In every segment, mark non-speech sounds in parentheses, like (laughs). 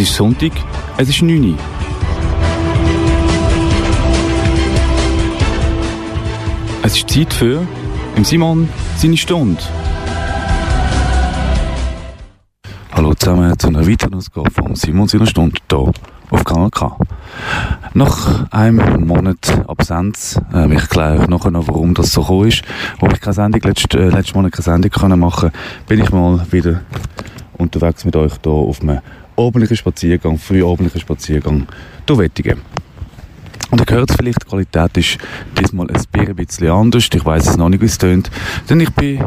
Es ist Sonntag, es ist 9 Uhr. Es ist Zeit für im Simon seine Stunde. Hallo zusammen zu einer weiteren Ausgabe von Simon seiner Stunde hier auf Kanal K. Nach einem Monat Absenz, äh, ich erkläre euch nachher noch, warum das so gekommen ist, wo ich keine Sendung, letzt, äh, letzten Monat keine Sendung machen bin ich mal wieder unterwegs mit euch hier auf einem abendlichen Spaziergang, frühabendlichen Spaziergang durch Wettigen. Und ihr hört es vielleicht, die Qualität ist diesmal ein bisschen anders. Ich weiß es noch nicht, wie es tönt. Denn ich bin,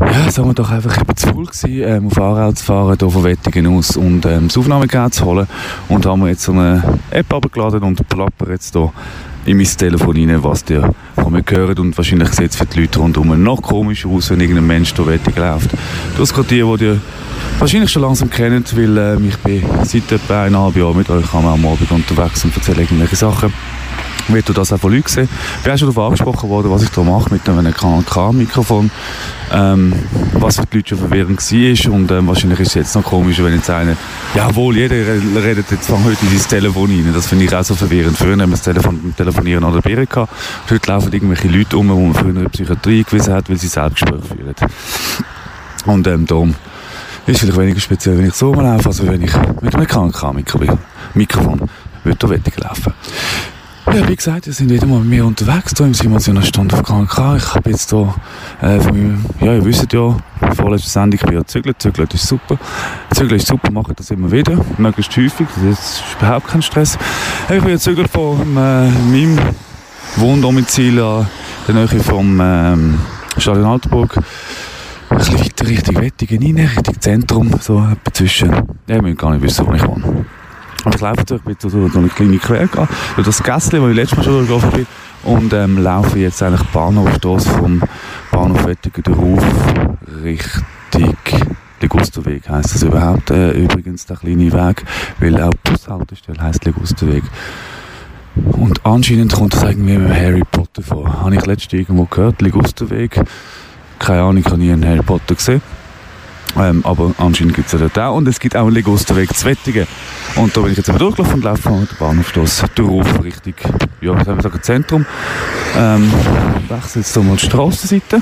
ja, sagen wir doch einfach, bin zu faul gewesen, ähm, auf Aarau zu fahren, hier von Wettingen aus und ähm, das Aufnahmegerät zu holen. Und haben wir jetzt eine App abgeladen und plapper jetzt hier in mein Telefon rein, was ihr von mir gehört. Und wahrscheinlich sieht es für die Leute rundherum noch komischer aus, wenn irgendein Mensch durch Wettingen läuft. Das gerade die, die wahrscheinlich schon langsam kennt, weil äh, ich bin seit etwa eineinhalb Jahren mit euch am Abend unterwegs und erzähle irgendwelche Sachen. Wird du das auch von Leuten sehen. Ich bin auch schon darauf angesprochen worden, was ich da mache mit einem Kanal K-Mikrofon. Ähm, was für die Leute schon verwirrend war. Und ähm, wahrscheinlich ist es jetzt noch komischer, wenn jetzt einer, jawohl, jeder redet jetzt von heute in sein Telefon rein. Das finde ich auch so verwirrend. Früher haben wir das Telefon Telefonieren an der Birne gehabt. Heute laufen irgendwelche Leute um, die man früher in der Psychiatrie gewiesen hat, weil sie Selbstgespräche führen. Und ähm, darum ist vielleicht weniger speziell, wenn ich so rumlaufe, als wenn ich mit einem Krankenmikrofon Mikrofon würde laufen ja, wie gesagt, wir sind wieder mal mit mir unterwegs, hier im Simon Stunde auf KNK. Ich habe jetzt hier, äh, von meinem, ja, ihr wisst ja, vorletzte Sendung, ich bin ja zügelt, zügelt ist super. Zügeln ist super, mache das immer wieder, möglichst häufig, das ist überhaupt kein Stress. Ich bin ja zügelt von äh, meinem Wohndomizil an der Nähe vom ähm, Stadion Altenburg bisschen weiter Richtung Wettingen rein, Richtung Zentrum, so zwischen, ja, ich will gar nicht wissen, wo ich wohne. Aber ich laufe durch, bin durch, durch eine kleine Quergang, durch das Gässli, wo ich letztes Mal schon durchgelaufen bin, und ähm, laufe jetzt eigentlich Bahnhofstrasse vom Bahnhof Wettingen durch Richtung Legustoweg heisst das überhaupt, äh, übrigens der kleine Weg, weil auch die Bushaltestelle heisst Legustoweg. Und anscheinend kommt das irgendwie mit Harry Potter vor. Habe ich letztens irgendwo gehört, Legustoweg keine Ahnung, ich habe nie einen Harry Potter gesehen. Ähm, aber anscheinend gibt es ja dort auch. Und es gibt auch einen Legusterweg zu Wettigen. Und da bin ich jetzt eben durchgelaufen und laufe von der Bahnhofstrasse durch Richtung, ja, was sagen wir Zentrum. Ähm, wechsle jetzt hier mal die Strassenseite.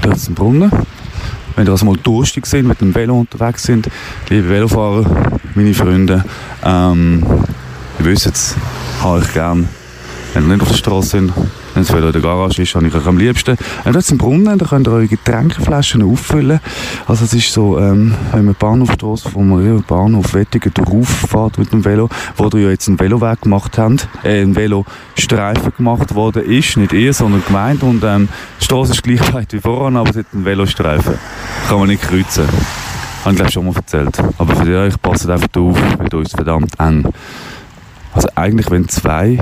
Da ist ein Brunnen. Wenn ihr also mal durstig sind, mit dem Velo unterwegs sind, liebe Velofahrer, meine Freunde, ähm, ihr wisst jetzt, habe ich gern, wenn ihr nicht auf der Straße sind, wenn es in der Garage ist, habe ich euch am liebsten. Und da ist ein Brunnen, da könnt ihr eure Getränkeflaschen auffüllen. Also es ist so, ähm, wenn man Bahnhofstrasse vom Rio Bahnhof Wettigen durchfahrt mit dem Velo, wo ihr ja jetzt einen Veloweg gemacht habt, äh, einen Velostreifen gemacht worden ist, nicht ihr, sondern gemeint und ähm, die Straße ist gleich weit wie voran, aber es hat einen Velostreifen. Kann man nicht kreuzen. Habe ich glaube schon mal erzählt. Aber für euch passt einfach auf, weil ist verdammt eng. Also eigentlich, wenn zwei, ich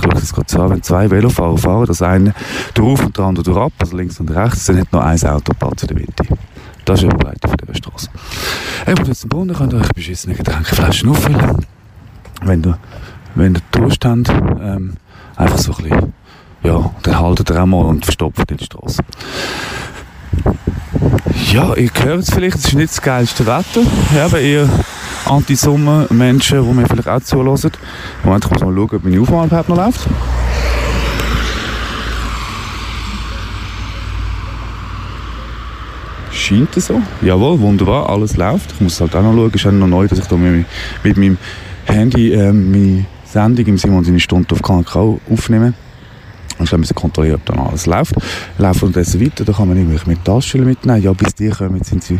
schaue das gerade so wenn zwei Velofahrer fahren, das eine drauf und der andere durchab, also links und rechts, dann hat noch ein Auto Platz in der Mitte. Das ist die Breite von dieser Straße. Ich muss jetzt zum Brunnen, könnt ihr euch beschissene Getränkeflaschen auffüllen. Wenn ihr, wenn ihr Durst habt, ähm, einfach so ein bisschen, ja, dann haltet ihr auch mal und verstopft die Straße. Ja, ihr hört es vielleicht, es ist nicht das geilste Wetter. Ja, aber ihr Anti-Sommer-Menschen, die mir vielleicht auch zulassen. Moment, ich muss mal schauen, ob meine Aufnahme überhaupt noch läuft. Scheint es so. Jawohl, wunderbar, alles läuft. Ich muss halt auch noch schauen, es ist noch neu, dass ich da mit, mit meinem Handy äh, meine Sendung im Simon seine Stunde auf KNK aufnehme. Und dann müssen kontrollieren, ob dann alles läuft. Laufen unterdessen weiter, da kann man irgendwelche Metallstühle mitnehmen. Ja, bis die kommen, sind sie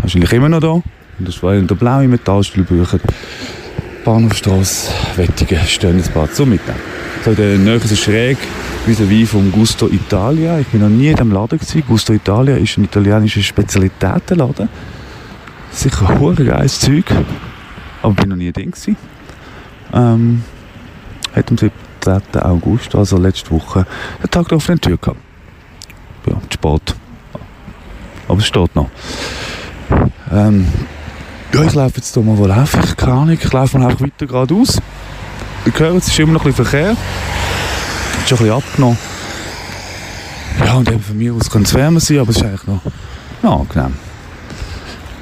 wahrscheinlich immer noch da. Und das war in der blauen Metallstuhlbücher. Bahnhofstrasse, Wettigen, stehen ein zum Mitnehmen. So in der Nähe so schräg vis-à-vis vom Gusto Italia. Ich bin noch nie in diesem Laden gewesen. Gusto Italia ist ein italienischer Spezialitätenladen. Sicher ein geiles Zeug. Aber bin noch nie drin gewesen. Ähm, hat am 17. August, also letzte Woche, den Tag der offenen Tür gehabt. Ja, spät. Aber es steht noch. Ähm, ja, ich laufe jetzt hier mal, wo laufe ich? Keine Ahnung, ich laufe mal einfach weiter geradeaus. Ihr hört, es ist immer noch ein bisschen Verkehr. Hat schon ein bisschen abgenommen. Ja, und eben von mir aus kann es wärmer sein, aber es ist eigentlich noch, noch angenehm.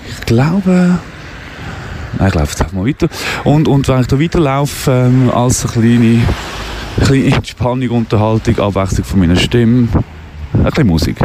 Ich glaube, Nein, ich laufe jetzt einfach mal weiter. Und, und wenn ich da weiterlaufe, ähm, als eine kleine, eine kleine Entspannung, Unterhaltung, Abwechslung von meiner Stimme, ein bisschen Musik.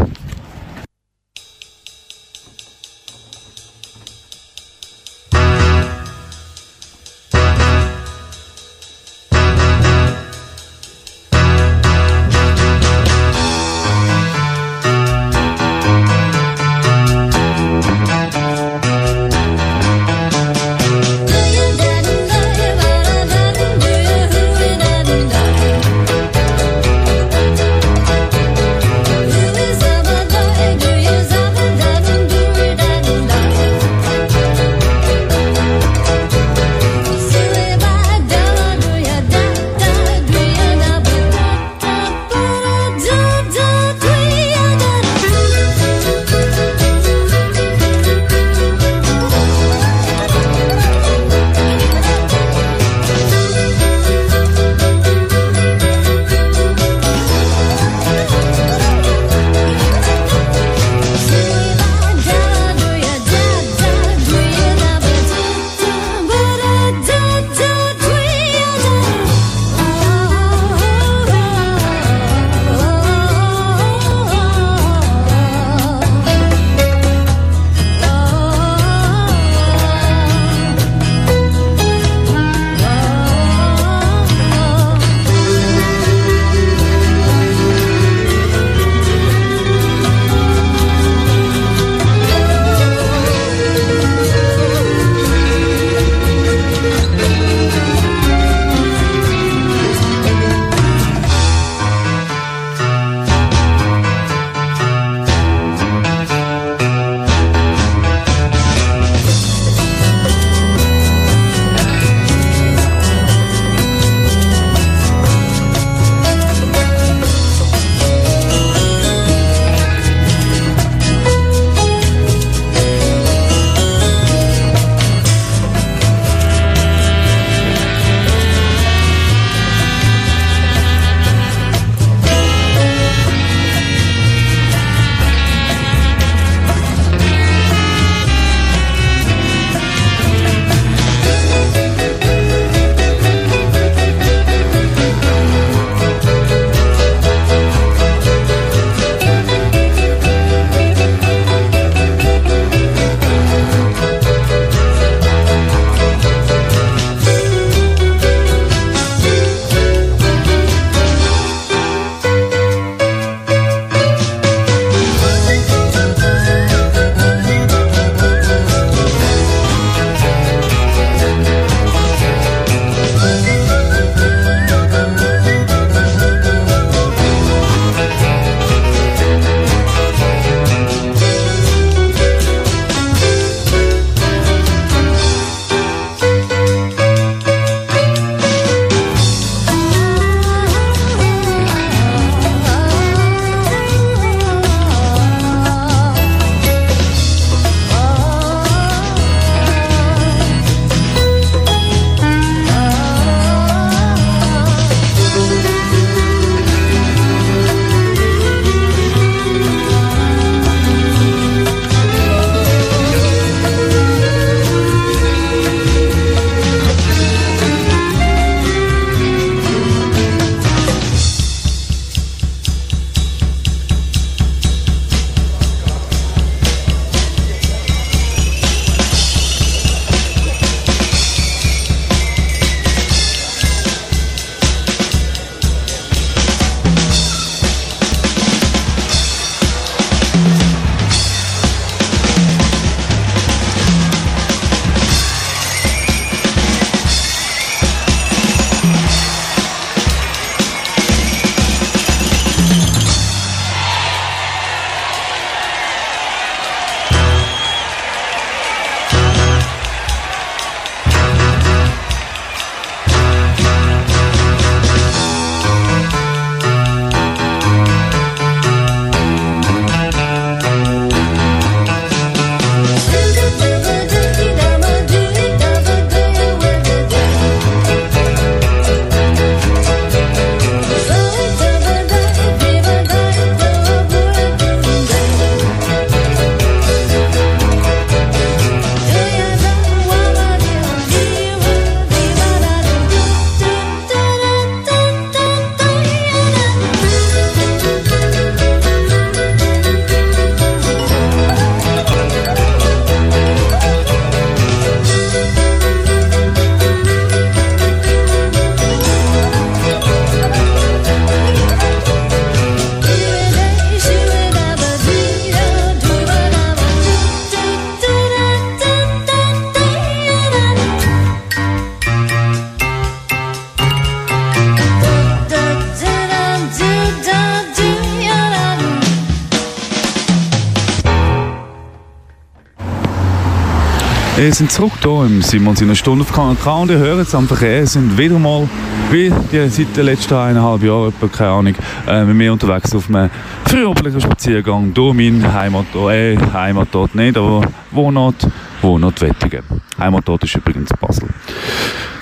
Sind zurück hier im Simon seiner Stunde auf KNK und ihr hört es am Verkehr, sind wieder mal, wie die, seit den letzten eineinhalb Jahren, etwa, keine Ahnung, äh, mit mir unterwegs auf einem frühoblichen Spaziergang durch meinen Heimatort, äh, Heimatort nicht, aber Wohnort, Wohnort Wettigen. Heimatort ist übrigens Basel.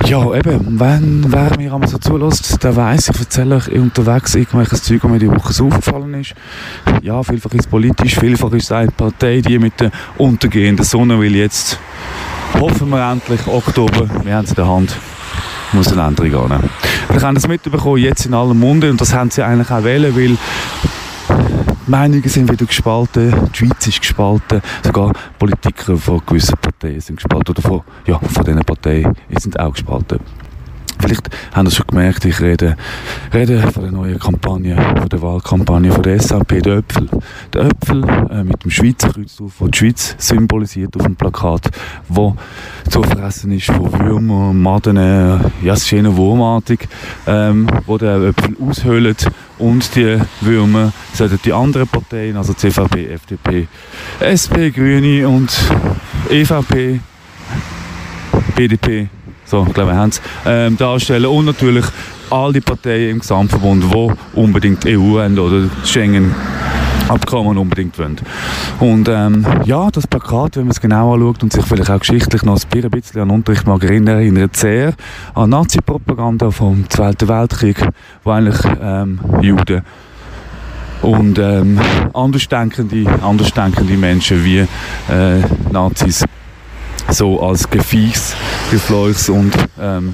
Ja, eben, wenn wer mir einmal so zulässt, der weiss, ich erzähle euch unterwegs irgendwelches Zeug, was mir die Woche aufgefallen ist. Ja, vielfach ist es politisch, vielfach ist es eine Partei, die mit der untergehenden Sonne will jetzt hoffen wir endlich Oktober, wir haben es in der Hand, muss eine Änderung annehmen. Wir haben das mitbekommen, jetzt in aller Munde, und das haben sie eigentlich auch wählen, weil Meinungen sind wieder gespalten, die Schweiz ist gespalten, sogar Politiker von gewissen Parteien sind gespalten, oder von, ja, von diesen Parteien sind auch gespalten. Vielleicht haben Sie schon gemerkt, ich rede, rede von der neuen Kampagne, von der Wahlkampagne von der SAP, der Öpfel. Der Öpfel äh, mit dem Schweizer Kreuz drauf, wo die Schweiz symbolisiert auf dem Plakat, wo zu fressen ist von Würmern, Maden, äh, ja, es ist eher wurmartig, ähm, wo der Öpfel aushöhlt und die Würmer sollten die anderen Parteien, also CVP, FDP, SP, Grüne und EVP, BDP, so, ich glaube, wir haben es, ähm, darstellen. Und natürlich all die Parteien im Gesamtverbund, die unbedingt die EU haben oder Schengen Abkommen unbedingt wollen. Und ähm, ja, das Plakat, wenn man es genau anschaut und sich vielleicht auch geschichtlich noch ein bisschen an Unterricht mag erinnern, erinnert sehr an Nazi-Propaganda vom Zweiten Weltkrieg, wo eigentlich ähm, Juden und ähm, andersdenkende, andersdenkende Menschen wie äh, Nazis so als Gefiechs, Gefleuchs und ähm,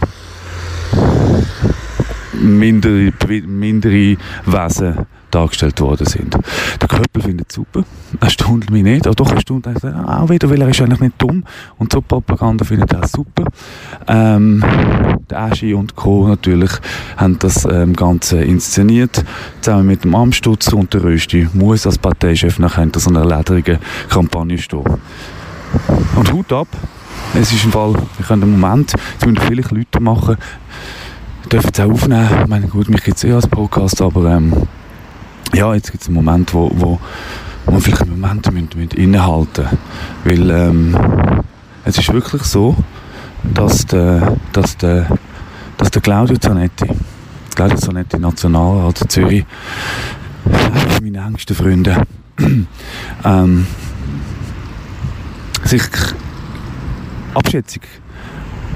mindere, mindere Wesen dargestellt worden sind. Der Köppel findet es super, erstaunt mich nicht, aber doch erstaunt er auch wieder, weil er ist eigentlich nicht dumm und so Propaganda findet er super. Ähm, der Aschi und Co. natürlich haben das ähm, Ganze inszeniert, zusammen mit dem Amstutz und der Rösti muss als Parteichef nachher hinter so einer lederigen Kampagne stehen. Und Hut ab, es ist im Fall, wir können einen Moment, jetzt müssen vielleicht Leute machen, dürfen es auch aufnehmen. Ich meine, gut, mich gibt es eh als Podcast, aber ähm, ja, jetzt gibt es einen Moment, wo, wo, wo man vielleicht einen Moment müssen, müssen innehalten Weil ähm, es ist wirklich so, dass der, dass der, dass der Claudio Zanetti, Claudio Zanetti Nationalrat Zürich, meine engsten Freunde, (clears throat) ähm, sich Abschätzung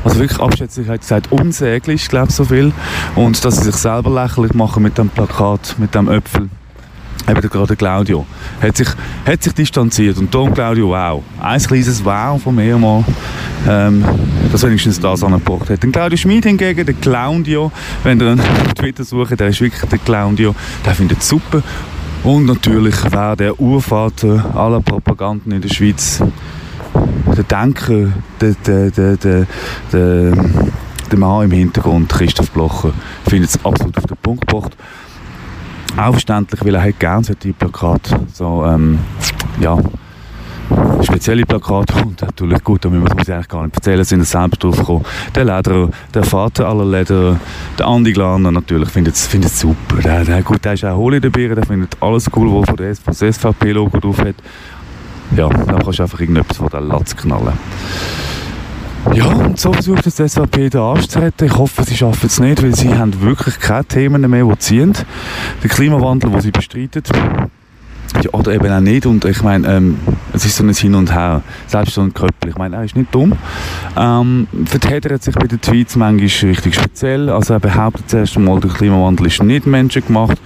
also wirklich Abschätzung hat gesagt, unsäglich, glaube ich, so viel. Und dass sie sich selber lächerlich machen mit dem Plakat, mit dem Öpfel. Eben gerade Claudio hat sich, hat sich distanziert und Tom Claudio, wow. Ein kleines Wow von mir mal, ähm, dass wenigstens das angebracht hat. Den Claudio Schmid hingegen, der Claudio, wenn ihr einen Twitter sucht, der ist wirklich der Claudio, der findet es super. Und natürlich wäre der Urvater aller Propaganden in der Schweiz der Denker, der, der, der, der, der, der Mann im Hintergrund, Christoph Blocher, findet es absolut auf den Punkt gebracht. Auch verständlich, weil er hat gerne solche Plakate, so, ähm, ja, spezielle Plakate und natürlich gut, da müssen wir es eigentlich gar nicht erzählen, sind selber drauf gekommen. Der Lederer, der Vater aller Lederer, der Andi Glaner natürlich findet es super. Der, der, gut, der ist auch Hohle dabei, der findet alles cool, was das SVP-Logo drauf hat ja, dann kannst du einfach irgendetwas von der Latz knallen. Ja, und so versucht jetzt die SVP zu retten. Ich hoffe, sie schaffen es nicht, weil sie haben wirklich keine Themen mehr, die ziehen. Der Klimawandel, den sie bestreiten, ja, oder eben auch nicht. Und ich meine, ähm, es ist so ein Hin und Her. Selbst so ein Köppel. Ich meine, er ist nicht dumm. Ähm, vertätert sich bei den Tweets manchmal richtig speziell. Also er behauptet zuerst einmal, der Klimawandel ist nicht menschengemacht.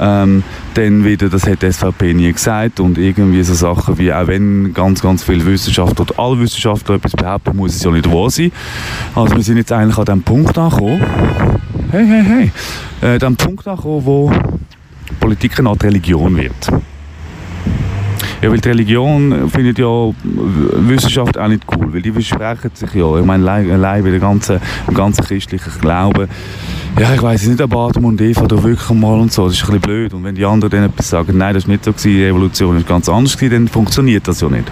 Ähm, dann wieder, das hat die SVP nie gesagt und irgendwie so Sachen wie, auch wenn ganz, ganz viele Wissenschaftler oder alle Wissenschaftler etwas behaupten, muss es ja nicht wahr sein. Also wir sind jetzt eigentlich an dem Punkt angekommen, hey, hey, hey, äh, dem Punkt angekommen, wo Politik eine Art Religion wird. Ja, weil die Religion findet ja Wissenschaft auch nicht cool, weil die versprechen sich ja, ich meine, allein bei der ganzen, dem ganzen christlichen Glauben, ja, ich weiß nicht, aber Adam und Eva da wirklich mal und so, das ist ein bisschen blöd. Und wenn die anderen dann etwas sagen, nein, das ist nicht so gewesen, die Evolution ist ganz anders gewesen, dann funktioniert das ja nicht.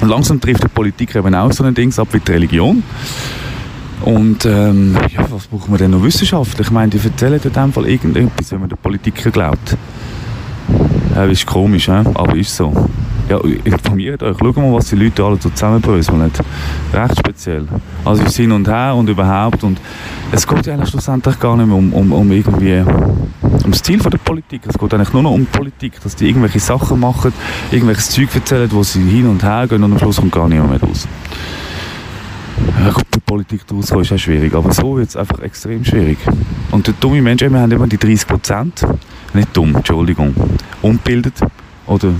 Und langsam trifft die Politik eben auch so ein Ding ab wie die Religion. Und ähm, ja, was braucht man denn noch Wissenschaft? Ich meine, die erzählen in dem Fall irgendetwas, wenn man den Politikern glaubt. Ja, ist komisch, aber ist so. ja, informiert euch, schaut mal, was die Leute alle so zusammenbröseln. Recht speziell. Also hin und her und überhaupt. Und es geht ja schlussendlich gar nicht mehr um, um, um irgendwie um das Ziel der Politik. Es geht eigentlich nur noch um Politik, dass die irgendwelche Sachen machen, irgendwelches Zeug erzählen, wo sie hin und her gehen und am Schluss kommt gar niemand mehr raus. Ja gut, die Politik rauskommen ist auch schwierig, aber so wird es einfach extrem schwierig. Und der dumme Mensch, wir haben immer die 30 Prozent, nicht dumm, Entschuldigung, unbildet oder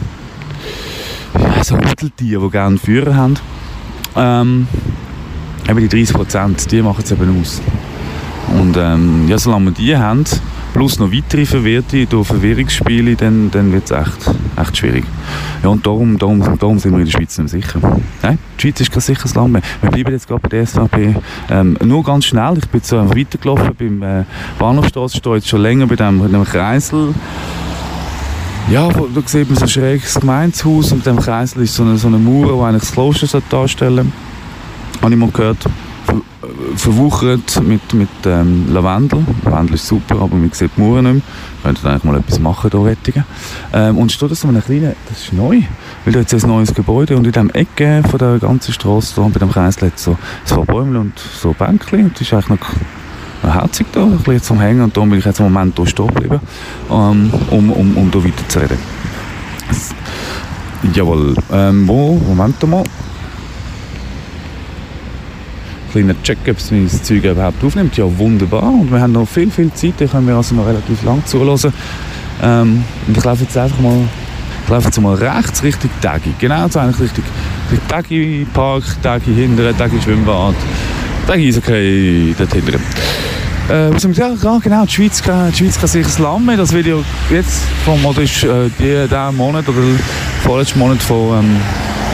so Mitteltiere, die gerne Führer haben. Ähm, eben die 30 Prozent, die machen es eben aus. Und ähm, ja, solange wir die haben, plus noch weitere Verwirrte durch Verwirrungsspiele, dann, dann wird es echt, echt schwierig. Ja, und darum, darum, darum sind wir in der Schweiz nicht sicher. Nein, die Schweiz ist kein sicheres Land mehr. Wir bleiben jetzt gerade bei der SVP. Ähm, nur ganz schnell, ich bin jetzt so weitergelaufen beim äh, Bahnhofstrasse, stehe jetzt schon länger bei dem, dem Kreisel. Ja, da sieht man so ein schräges Gemeinshaus und mit dem Kreisel ist so eine, so eine Mauer, die eigentlich das Kloster darstellen sollte. Habe ich mal gehört verwuchert mit, mit ähm, Lavendel. Lavendel ist super, aber man sieht die Mauern nicht mehr. Könnte eigentlich mal etwas machen hier Rettigen. Ähm, und steht da so eine kleine, das ist neu, weil da jetzt ein neues Gebäude und in dem Ecke von der ganzen Straße, da bei dem Kreisel hat so zwei Bäume und so Bänkchen und das ist eigentlich noch herzig da, ein bisschen zum Hängen und darum bin ich jetzt im Moment hier stehen geblieben, ähm, um, um, um hier weiter zu reden. Jawohl, ähm, wo, Moment mal kleiner Check, ob es mein Zeug überhaupt aufnimmt. Ja, wunderbar. Und wir haben noch viel, viel Zeit. Da können wir also noch relativ lang zuhören. Ähm, und ich laufe jetzt einfach mal, ich laufe jetzt mal rechts Richtung Tagi. Genau, so eigentlich Richtung, Richtung Tagi Park, Tagi hinten, Tagi Schwimmbad, Tagi ist okay, dort hinten. Äh, was ja, genau, die Schweiz, die Schweiz kann sich Land mehr. Das Video jetzt vom, oder ist äh, diesen Monat oder vorletzten Monat von ähm,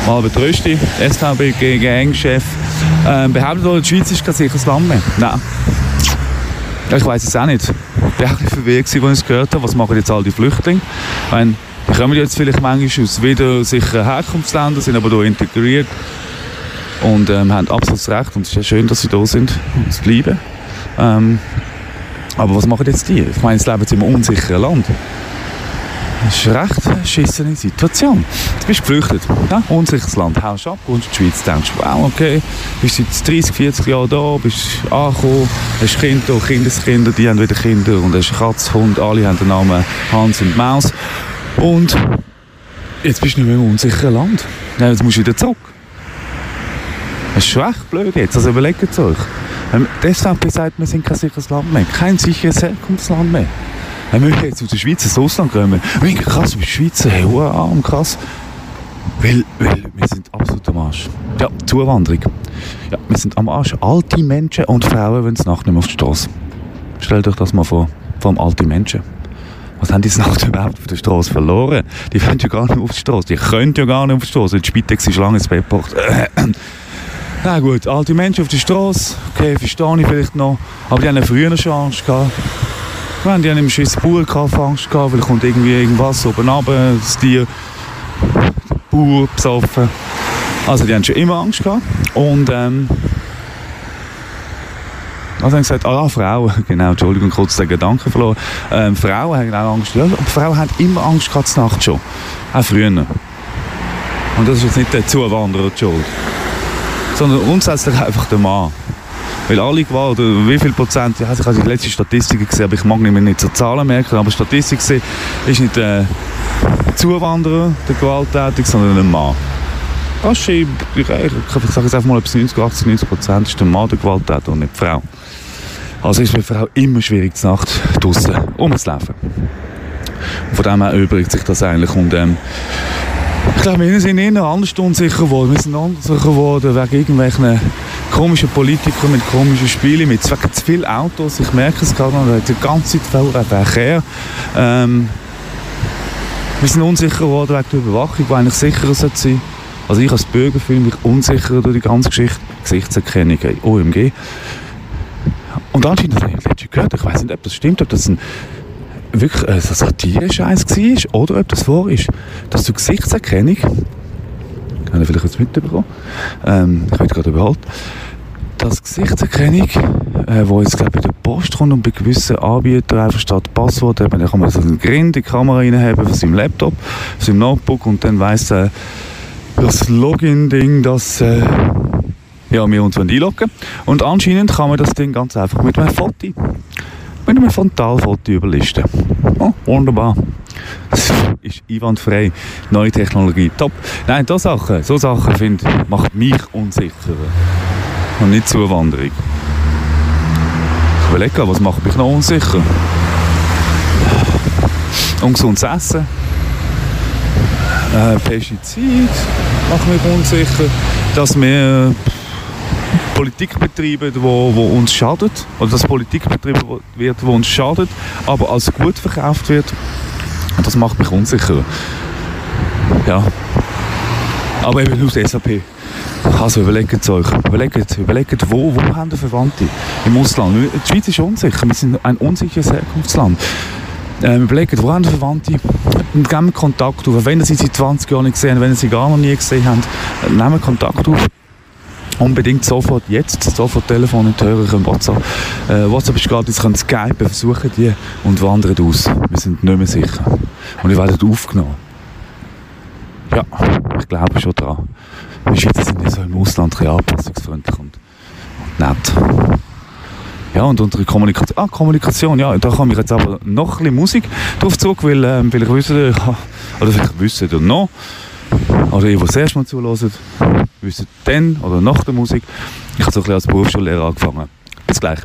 Albert Rösti, SVB-Gangchef, äh, behauptet, die Schweiz ist kein sicheres Land mehr. Nein. Ich weiß es auch nicht. Ich war ein bisschen verwirrt, als ich es gehört habe. Was machen jetzt all die Flüchtlinge? Ich meine, die kommen jetzt vielleicht manchmal aus wieder sicheren Herkunftsländern, sind aber hier integriert und ähm, haben absolut recht. Und es ist ja schön, dass sie da sind und bleiben. Ähm, aber was machen jetzt die? Ich meine, sie leben in einem unsicheren Land. Das ist eine recht schissene Situation. Du bist geflüchtet, ja? unsicheres Land, haust ab, kommst in die Schweiz, denkst, wow, okay, bist seit 30, 40 Jahren da, bist angekommen, hast Kinder, Kindeskinder, die haben wieder Kinder und hast Katz, Hund, alle haben den Namen Hans und Maus. Und jetzt bist du nicht mehr im unsicheren Land. Ja, jetzt musst du wieder zurück. Das ist schon echt blöd jetzt, also überlegt es euch. Ähm, deshalb sagt wir sind kein sicheres Land mehr, kein sicheres Herkunftsland mehr. Wenn wir jetzt aus der Schweiz ins Ausland kommen, mega krass, bist Schweizer, hey, arm, krass. Weil, weil wir sind absolut am Arsch. Ja, Zuwanderung. Ja, wir sind am Arsch. Alte Menschen und Frauen wenn es nachts nicht mehr auf die Straße. Stellt euch das mal vor. Vor allem alte Menschen. Was haben die Nacht überhaupt auf der Straße verloren? Die wollen ja gar nicht auf die Straße. Die können ja gar nicht auf die Straße. Die Spitex ist lange ins Bett gebracht. (clears throat) Na gut, alte Menschen auf der Straße, okay, verstehe ich vielleicht noch. Aber die haben früher schon Angst gehabt. Wir haben ja im Schiss Bauer Angst gehabt, weil kommt irgendwie irgendwas oben runter, das Tier, Bauer besoffen. Also die haben schon immer Angst gehabt. Und ähm, also haben gesagt, ah, Frauen, (laughs) genau, Entschuldigung, kurz den Gedanken verloren. Ähm, Frauen haben auch Angst, ja, aber Frauen haben immer Angst gehabt, zur Nacht schon. Auch früher. Und das ist jetzt nicht der Zuwanderer die Schuld. Sondern grundsätzlich einfach der Mann. Weil alle Gewalt, wie viel Prozent, ich habe die letzte Statistik gesehen, aber ich mag mehr nicht so Zahlen merken, aber Statistik gesehen, ist nicht der Zuwanderer der gewalttätig, sondern ein Mann. Das ist, ich, ich, ich sage jetzt einfach mal, bis 90, 80, 90 Prozent ist der Mann der Gewalttäter und nicht die Frau. Also ist es für Frau immer schwierig, die Nacht draußen rumzulaufen. Von dem her übrigt sich das eigentlich und ähm, ich glaube, wir sind eher anders unsicher geworden. Wir sind unsicher geworden wegen irgendwelchen komischen Politiker mit komischen Spielen, mit zu vielen Autos. Ich merke es gerade noch, die ganze Zeit Verkehr. Ähm, wir sind unsicher geworden wegen der Überwachung, die eigentlich sicherer sein sollte. Also ich als Bürger fühle mich unsicherer durch die ganze Geschichte. Gesichtserkennung, OMG. Und anscheinend habe ich gehört, ich weiß nicht, ob das stimmt, ob das ein wirklich ein Satire-Scheiß war oder ob das vor ist, dass du Gesichtserkennung, haben vielleicht jetzt mitbekommen, ähm, ich werde gerade überholt, das Gesichtserkennung, äh, wo jetzt glaube bei der Post kommt und bei gewissen Anbietern einfach statt Passwort eben, dann kann man so einen Grind in die Kamera reinhaben von seinem Laptop, von seinem Notebook und dann weiss äh, das Login-Ding, dass äh, ja, wir uns einloggen Und anscheinend kann man das Ding ganz einfach mit einem Foto, mit einem Frontalfoto überlisten. Oh, wunderbar. Das ist einwandfrei. Neue Technologie, top. Nein, das Sachen, so Sachen finde macht mich unsicherer. Und nicht Zuwanderung. Ich überlege, was macht mich noch unsicher? Ungesundes Essen. Äh, Pestizid macht mich unsicher. Dass wir Politik betreiben, wo, wo uns schadet, oder dass Politik betrieben wird, wo uns schadet, aber als gut verkauft wird, das macht mich unsicher. Ja. Aber eben aus SAP. Also überlegt es euch. Überlegt, überlegt wo, wo haben ihr Verwandte im Ausland? Die Schweiz ist unsicher. Wir sind ein unsicheres Herkunftsland. Ähm, überlegt, wo haben ihr Verwandte? Nehmt Kontakt auf. Wenn ihr sie seit 20 Jahren nicht gesehen habt, wenn ihr sie gar noch nie gesehen habt, nehmt Kontakt auf unbedingt sofort jetzt, sofort Telefon und hören können WhatsApp. Äh, WhatsApp ist jetzt können Skype, versuchen die und wandern aus. Wir sind nicht mehr sicher. Und ihr werdet aufgenommen. Ja, ich glaube schon dran. Die Schweizer sind ja so im Ausland anpassungsfreundlich und, nett. Ja, und unsere Kommunikation, ah, Kommunikation, ja, da komme ich jetzt aber noch ein bisschen Musik drauf zurück, weil, ähm, weil ich wüsste, oder vielleicht wüsste ihr noch, oder ihr, die das erste Mal zuhört, wissen dann oder nach der Musik. Ich habe so ein bisschen als Berufsschullehrer angefangen. Bis gleich.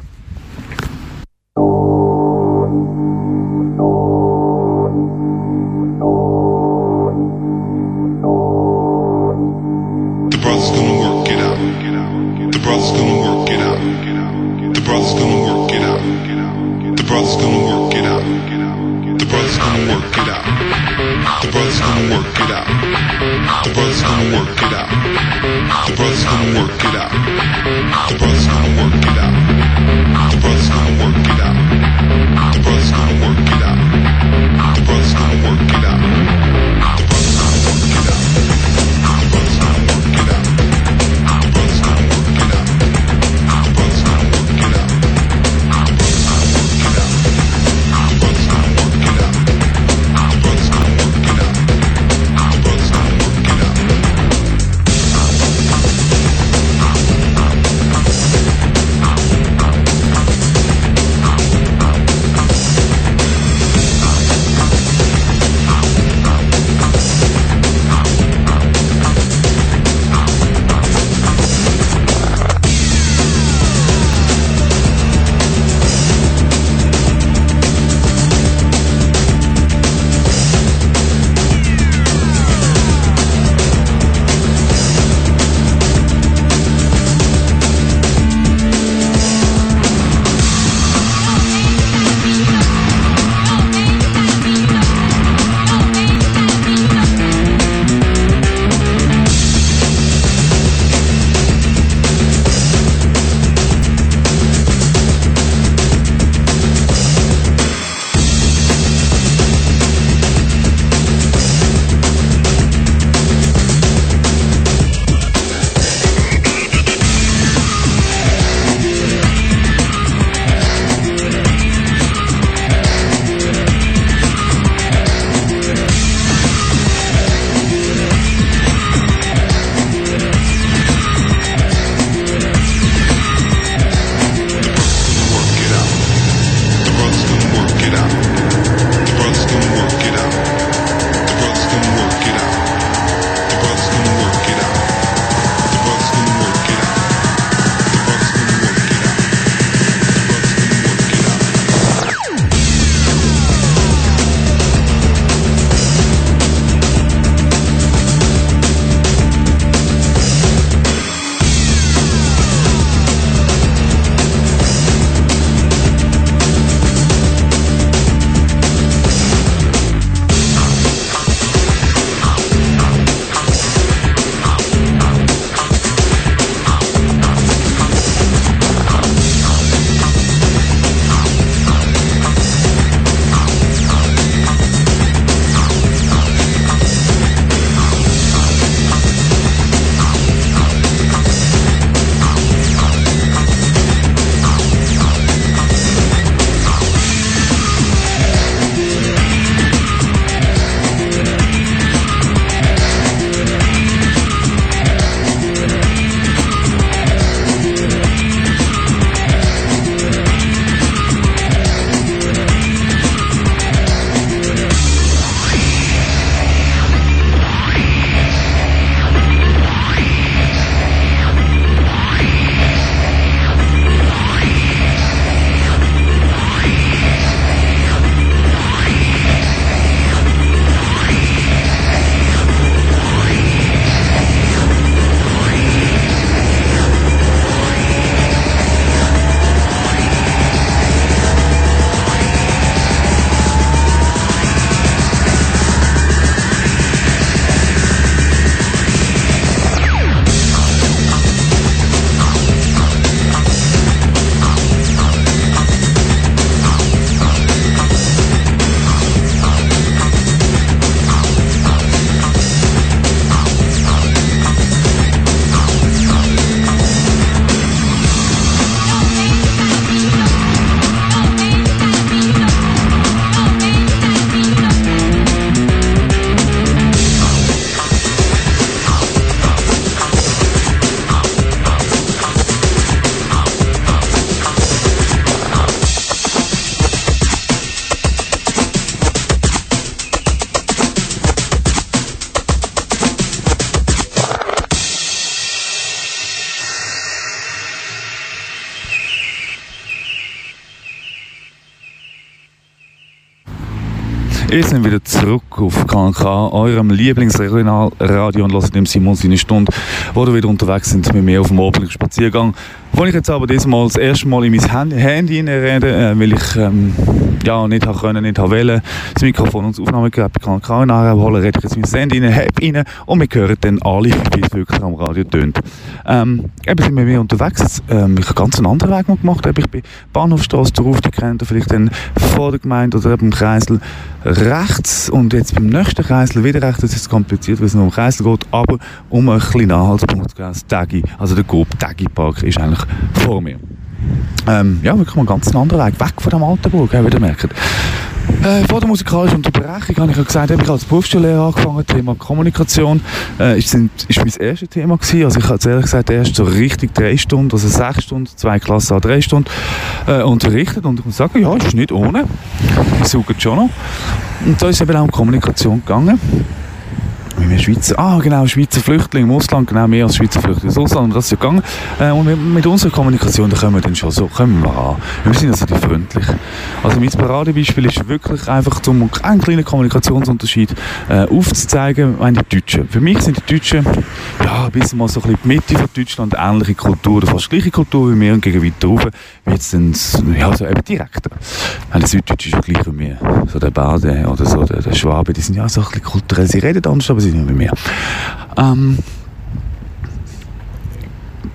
KNK, eurem Lieblingsregionalradio und hören dem Simon seine Stunde, wo wir wieder unterwegs sind mit mir auf dem morgendlichen Spaziergang. Wo ich jetzt aber diesmal das erste Mal in mein Handy rede, äh, weil ich ähm, ja, nicht habe können, nicht habe wollen, das Mikrofon und das Aufnahmegerät bei KNK holen, rede ich jetzt mein Handy rein, heb rein und wir hören dann alle, wie es wirklich am Radio tönt. Ähm, eben sind wir wieder unterwegs. Ähm, ich habe ganz einen anderen Weg gemacht. Ich bin Bahnhofstrasse drauf, die kennt ihr vielleicht dann vor der Gemeinde oder beim Kreisel rechts und jetzt beim nächsten Kreisel wieder rechts. Das ist kompliziert, weil es nur um Kreisel geht, aber um einen kleinen Anhaltspunkt das Tagi, also der Coop Tagi Park ist eigentlich vor mir. Ähm, ja, wirklich mal einen ganz anderen Weg, weg von dem Altenburg, wie ihr merkt. Äh, vor der musikalischen Unterbrechung habe ich ja gesagt, ich habe als Berufsschullehrer angefangen, Thema Kommunikation äh, ist, sind, ist mein erstes Thema gewesen. Also ich habe ehrlich gesagt erst so richtig drei Stunden, also sechs Stunden, zwei Klassen an drei Stunden äh, unterrichtet und ich muss sagen, ja, ist nicht ohne. Ich suche schon noch. Und da ist eben auch um Kommunikation gegangen wie wir Schweizer, ah genau, Schweizer Flüchtlinge im Ausland, genau mehr als Schweizer Flüchtlinge im Ausland, das ist ja gegangen. Äh, und mit, mit, unserer Kommunikation, da können wir dann schon so, kommen wir an. Wir sind also die freundlich. Also mein Paradebeispiel ist wirklich einfach, um einen kleinen Kommunikationsunterschied äh, aufzuzeigen, meine die Deutschen. Für mich sind die Deutschen, ja, bis mal so ein bisschen die Mitte von Deutschland, ähnliche Kultur, fast gleiche Kultur wie wir und gegen weiter rauf, wie jetzt dann, ja, so eben direkter. Meine Süddeutsche ist ja gleich wie mir. So der Bade oder so der, der Schwabe, die sind ja so ein bisschen kulturell, sie reden anders, aber sind wie mir. Ähm,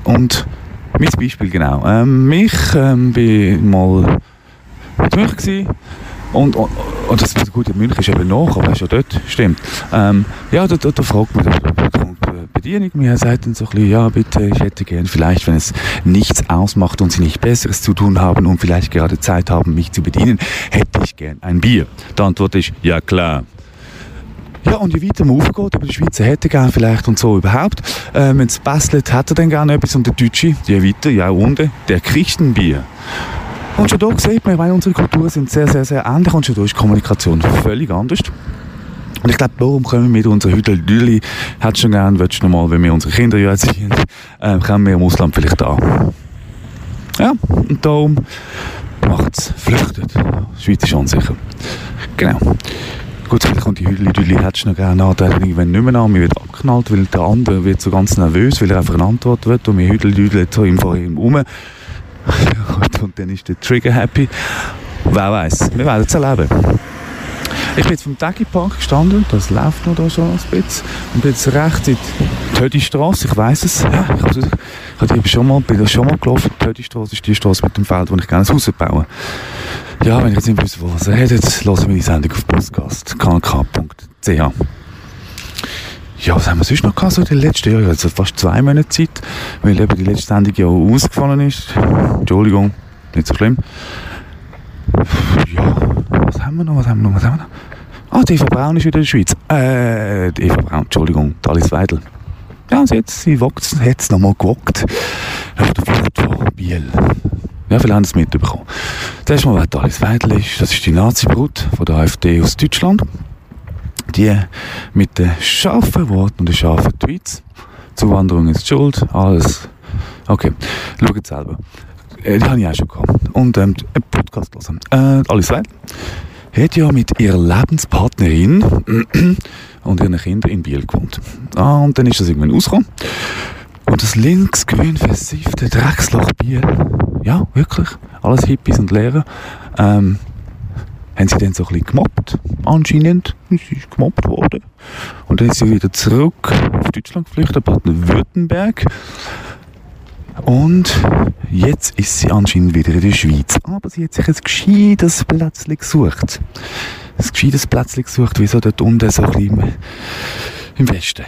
und mein Beispiel genau. Ähm, ich ähm, bin mal in München und, und, und das gut, München ist eben nach, aber ist dort, stimmt. Ähm, ja, da, da, da fragt man, da, da die Bedienung mir, sagt dann so ein bisschen, ja bitte, ich hätte gern vielleicht, wenn es nichts ausmacht und Sie nicht Besseres zu tun haben und vielleicht gerade Zeit haben, mich zu bedienen, hätte ich gern ein Bier. Die Antwort ist, ja klar. Ja, und je weiter man aufgeht, aber der Schweizer hätte gerne vielleicht und so überhaupt, äh, wenn es bastelt, hat er dann gerne etwas und der Deutsche, je weiter, ja unten, der kriegt ein Bier. Und schon da sieht man, weil unsere Kulturen sind sehr, sehr, sehr ähnlich und schon da ist Kommunikation völlig anders. Und ich glaube, darum können wir mit unseren Hüdel-Düdeli, hättest du schon gern, willst du nochmal, wenn wir unsere Kinder ja sind, äh, kommen wir im Ausland vielleicht an. Ja, und darum macht es, flüchtet. Die Schweiz ist unsicher. Genau. Gut, vielleicht kommt die Hüdeli-Düdeli, hättest du noch gerne an, der irgendwann nicht mehr an, mir wird abgeknallt, weil der andere wird so ganz nervös, weil er einfach eine Antwort will und wir Hüdeli-Düdeli so im vor ihm rum. und dann ist der Trigger happy. Wer weiß, wir werden es erleben. Ich bin jetzt vom Tagi Park gestanden, das läuft noch da schon ein bisschen. Und bin jetzt rechts in die Tödi-Strasse, ich weiss es. Ja, ich, ich, ich schon mal, bin da schon mal gelaufen. Die Tödi-Strasse ist die Strasse mit dem Feld, wo ich gerne ein Haus bauen Ja, wenn ich jetzt nicht wüsste, was redet, hören wir die Sendung auf Podcast, knk.ch. Ja, was haben wir sonst noch gehabt, so die letzten Jahre? Also fast zwei Monate Zeit, weil eben die letzte Sendung ja ausgefallen ist. Entschuldigung, nicht so schlimm. Ja, was haben wir noch, was haben wir noch, was haben wir noch? Ah, die Eva Braun ist wieder in der Schweiz. Äh, die Eva Braun, Entschuldigung, Alice Weidel. Ja, sie hat sie wagt, hat es nochmal gewagt. Auf der Flucht von Biel. Ja, viele haben es mitbekommen. Zuerst mal, wer Alice Weidel ist, das ist die Nazi-Brut von der AfD aus Deutschland. Die mit den scharfen Worten und den scharfen Tweets. Zuwanderung ist Schuld, alles. Okay, schaut selber. Äh, die habe ich auch schon gehabt. Und ähm, einen Podcast hören. Äh, Alice Weil hat ja mit ihrer Lebenspartnerin (clears throat) und ihren Kindern in Biel gewohnt. Ah, und dann ist das irgendwann rausgekommen. Und das linksgrün versiffte Drecksloch Biel, ja, wirklich, alles Hippies und Lehrer, ähm, haben sie dann so ein bisschen gemobbt. Anscheinend sie ist gemobbt worden. Und dann ist sie wieder zurück auf Deutschland geflüchtet, Baden-Württemberg. Und jetzt ist sie anscheinend wieder in der Schweiz. Aber sie hat sich ein gescheites Plätzchen gesucht. Ein gescheites Plätzchen gesucht, wie so dort unten so ein bisschen im Westen.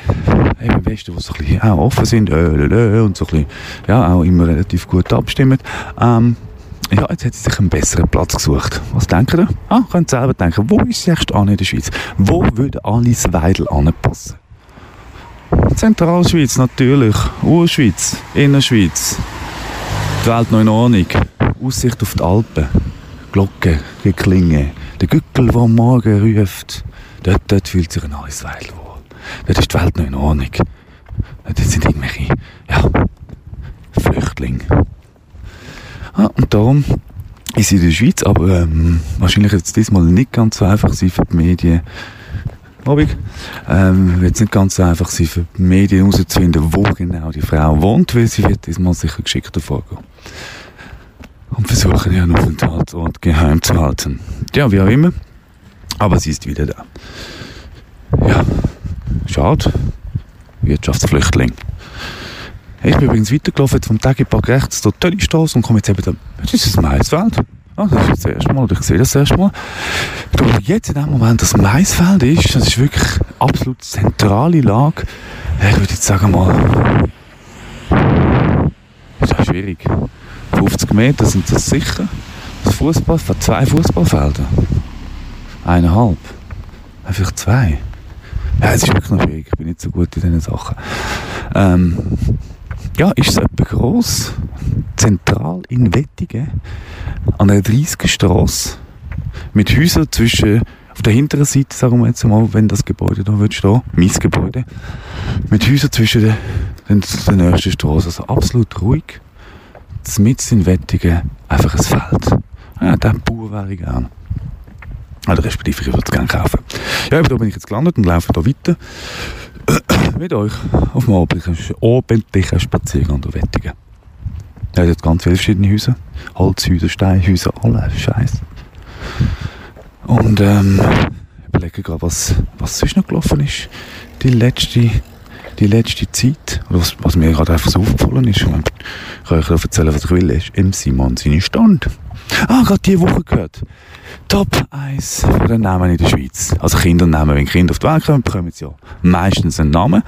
Eben im Westen, wo so ein bisschen auch offen sind äh, und so ein bisschen, ja, auch immer relativ gut abstimmen. Ähm, ja, jetzt hat sie sich einen besseren Platz gesucht. Was denken ihr? Ah, könnt ihr selber denken, wo ist sie echt an in der Schweiz? Wo würde Alice Weidel anpassen? Zentralschweiz natürlich, Urschweiz, Innerschweiz, die Welt noch in Ordnung, Aussicht auf die Alpen, Glocken, Klinge, der Gückel, der am Morgen ruft, dort, dort fühlt sich ein neues Weil wohl. Dort ist die Welt noch in Ordnung. Dort sind irgendwelche, ja, Flüchtlinge. Ah, und darum ist in der Schweiz, aber ähm, wahrscheinlich es diesmal nicht ganz so einfach sein für die Medien. Obig. Ähm, wird es nicht ganz einfach sein für die Medien herauszufinden, wo genau die Frau wohnt, weil sie wird diesmal sicher geschickter vorgehen. Und versuchen ihren Aufenthaltsort geheim zu halten. Ja, wie auch immer. Aber sie ist wieder da. Ja, schade. Wirtschaftsflüchtling. Ich bin übrigens weitergelaufen vom Tagepark rechts zur Töllistrasse und komme jetzt eben da. Das ist ein Maisfeld. Ah, das ist das erste Mal, oder ich sehe das, erste Mal. Glaube, jetzt in dem Moment, das Maisfeld ist, das ist wirklich absolut zentrale Lage. Ich würde jetzt sagen mal, das ist schwierig. 50 Meter sind das sicher. Das Fußball, zwei Fußballfelder. Eineinhalb. Einfach zwei. Ja, es ist wirklich noch schwierig. Ich bin nicht so gut in diesen Sachen. Ähm, ja, ist es etwa gross? Zentral in Wettigen, an der 30er Straße, mit Häusern zwischen, auf der hinteren Seite, sagen wir jetzt mal, wenn das Gebäude da wird stehen, mein Gebäude, mit Häusern zwischen den, den, den nächsten Straßen, also absolut ruhig. Mit in Wettigen einfach ein Feld. Ja, den Bauer wäre ich gerne. Oder respektive, ich würde es gerne kaufen. Ja, aber da bin ich jetzt gelandet und laufe da weiter mit euch auf dem ordentlichen Spaziergang durch Wettigen. Er hat jetzt ganz viele verschiedene Häuser. Holzhäuser, Steinhäuser, alles Scheiß. Und ähm, ich überlege gerade, was, was sonst noch gelaufen ist. Die letzte, die letzte Zeit. Was, was mir gerade einfach so aufgefallen ist. Und ich kann euch erzählen, was ich will. Ist im Simon seine Stand. Ah, gerade diese Woche gehört. Top 1 von den Namen in der Schweiz. Also Kindernamen, wenn Kinder auf die Welt kommen, bekommen sie ja meistens einen Namen.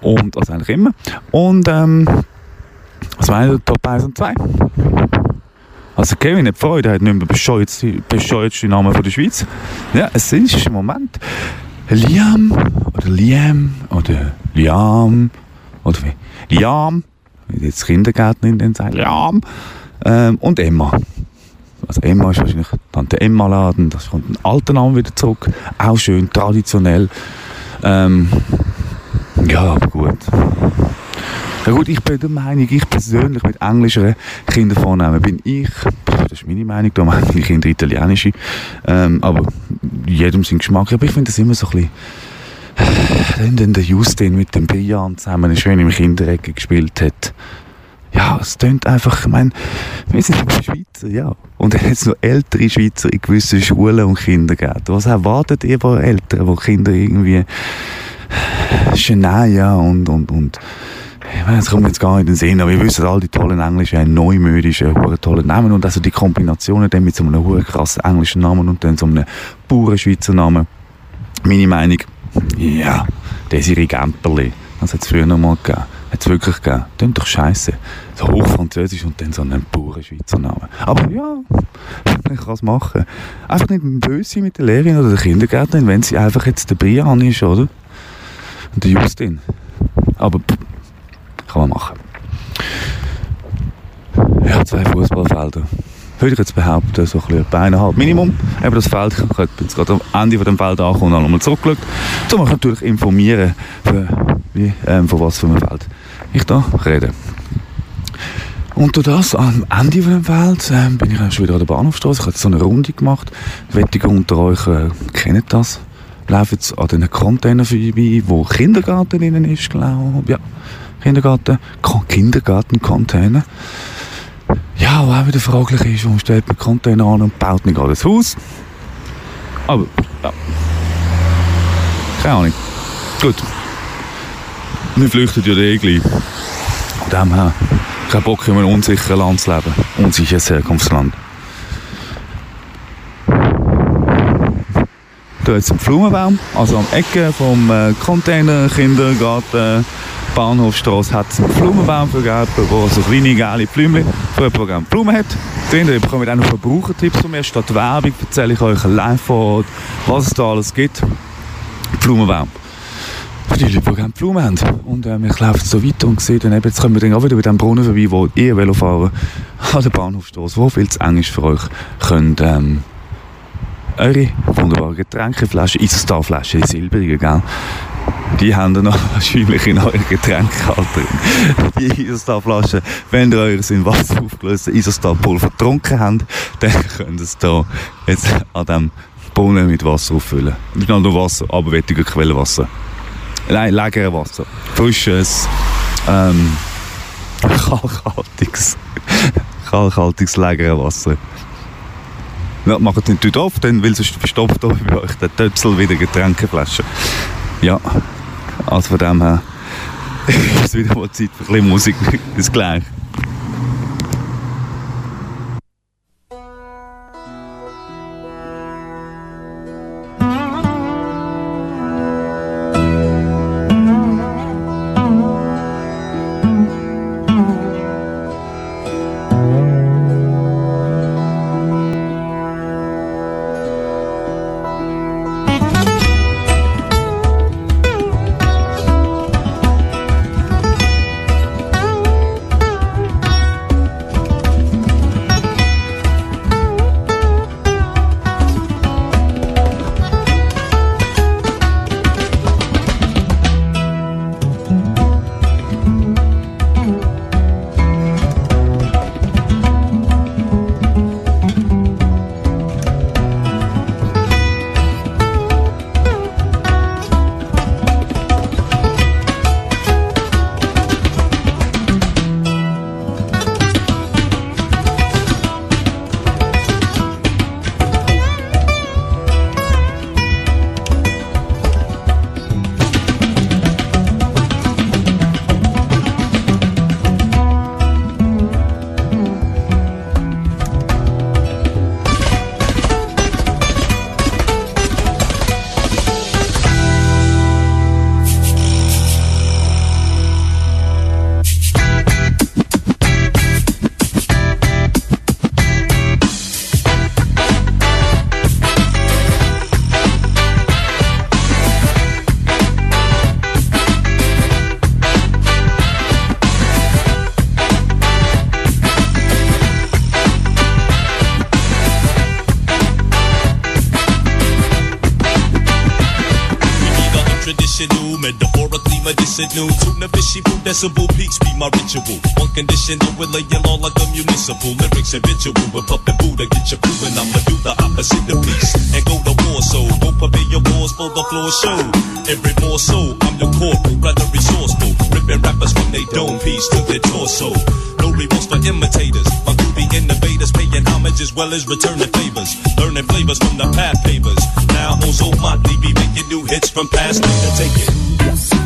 Und, also eigentlich immer. Und, ähm, was meinen ihr, Top 1 und 2? Also Kevin hat Freude, er hat nicht mehr bescheuertste Namen von der Schweiz. Ja, es ist im Moment Liam oder Liam oder Liam oder wie? Liam, wie jetzt Kindergärtnerin dann sagt, Liam ähm, und Emma. Also Emma ist wahrscheinlich Tante Emma Laden, das kommt ein alter Name wieder zurück, auch schön traditionell. Ähm, ja, aber gut. Ja gut, ich bin der Meinung, ich persönlich mit englischen Kindervornamen bin ich, das ist meine Meinung, da meine Kinder italienische, ähm, aber jedem sein Geschmack. Aber ich finde das immer so ein bisschen, wenn der Justin mit dem Brian zusammen schön im Kinderecke gespielt hat, ja, es tönt einfach, ich meine, wir sind Schweizer, ja. Und jetzt noch ältere Schweizer in gewissen Schulen und Kindergärten. Was erwartet ihr von Eltern, wo Kinder irgendwie Shania und, und, und, ich meine, es kommt jetzt gar nicht in den Sinn, aber wir wissen all die tollen englischen, neumodischen, tollen Namen und also die Kombinationen dann mit so einem hohen krassen englischen Namen und dann so einem puren Schweizer Namen. Meine Meinung, ja, Desiree Gemperli, das hat es früher noch mal gegeben. Hat es wirklich gegeben. Klingt doch scheiße. So hochfranzösisch und dann so einen puren Schweizer Namen. Aber ja, (laughs) ich kann es machen. Einfach nicht böse mit der Lehrerin oder der Kindergärtnerin, wenn sie einfach jetzt der Brian ist, oder? Und der Justin. Aber kann man machen. Ja, zwei Fußballfelder. Würde ich jetzt behaupten, so ein bisschen eineinhalb Minimum. Eben das Feld, ich bin jetzt gerade am Ende von dem Feld angekommen und nochmal zurückgeschaut. Um mich natürlich informieren, für, wie, ähm, von was für einem Feld ich da rede. Und durch das, am Ende dem Feld, äh, bin ich schon wieder an der Bahnhofstraße. Ich habe so eine Runde gemacht. Wettige unter euch äh, kennen das. Laufe jetzt an diesen Container vorbei, wo Kindergarten innen ist, glaube ich. Ja, Kindergarten, Kindergarten-Container. Ja, wo auch wieder fraglich ist, warum stellt man Container an und baut nicht alles Haus? Aber, ja. Keine Ahnung. Gut. Wir flüchten ja eh gleich. Von dem her, kein Bock in einem unsicheren Land zu leben. Unsicheres Herkunftsland. Da jetzt ein Blumenbaum, also am Ecke vom äh, Container, Kindergarten, Bahnhofstrasse hat es einen Blumenbaum vergeben, wo so kleine gelbe Blümchen für jemanden, der Blumen hat. Drin bekommt ihr auch Verbrauchertipps von mir. Statt Werbung erzähle ich euch live vor was es da alles gibt. Blumenbaum. Für die Leute, die gerne Blumen haben. Und ähm, ich laufe so weiter und sehe dann eben, jetzt kommen wir dann auch wieder bei dem Brunnen vorbei, wo ihr Velofahrer an der Bahnhofstrasse, wo viel zu eng ist für euch, könnt ähm, eure wunderbare Getränkeflasche, Isostar-Flasche, die silbrige, gell? die haben ihr (laughs) noch wahrscheinlich in eurer Getränkehalterung. Die Isostar-Flaschen, wenn ihr eures in Wasser aufgelösten Isostar-Pulver getrunken habt, dann könnt ihr es hier jetzt an dem Brunnen mit Wasser auffüllen. Nicht nur Wasser, aber wettiger Quellwasser. Nein, legeres Wasser. Frisches, ähm, kalkhaltiges, (laughs) kalkhaltiges, legeres Wasser. Ja, macht es nicht auf, dann will sonst verstopft euch bei euch der Töpsel wieder Getränkeflasche. Ja, also von dem her (laughs) ist es wieder mal Zeit für ein bisschen Musik. (laughs) Bis gleich. New tuna fishy decibel peaks be my ritual. One condition, don't we lay all like a municipal. Lyrics habitual with puppet Buddha, get your crew, and I'ma do the opposite of peace. And go to war, so don't prepare your wars for the floor show. Every more so, I'm the corporal, rather resourceful. Ripping rappers from they dome piece to their torso. No remorse for imitators. My groovy innovators paying homage as well as returning favors. Learning flavors from the path papers. Now oh, Ozo Motley be making new hits from past. Take it.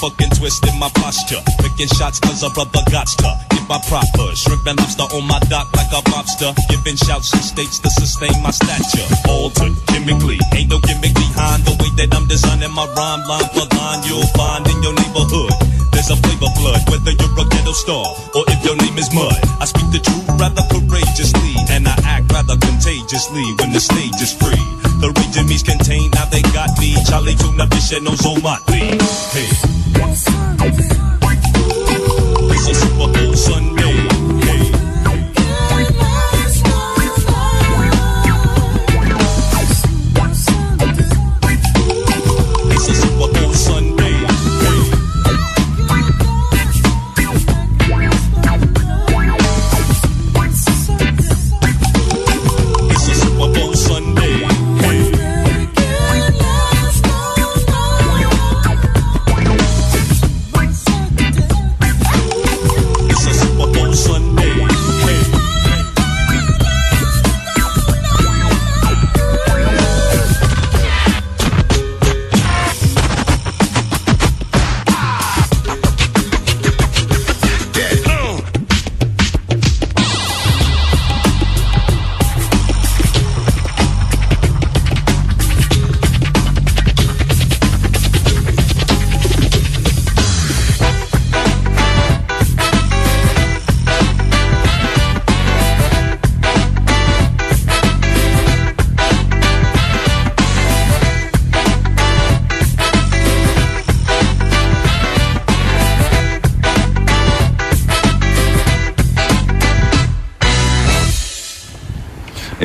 Fucking twisting my posture. Picking shots cause a brother got my proper. Shrimp and lobster on my dock like a mobster. Giving shouts and states to sustain my stature. Altered chemically, ain't no gimmick behind the way that I'm designing my rhyme line for line you'll find in your neighborhood. There's a flavor blood, whether you're a ghetto star or if your name is Mud. I speak the truth rather courageously, and I act rather contagiously when the stage is free. The region me's contained, now they got me. Charlie Tuna Fish and Ozo Motley. Hey.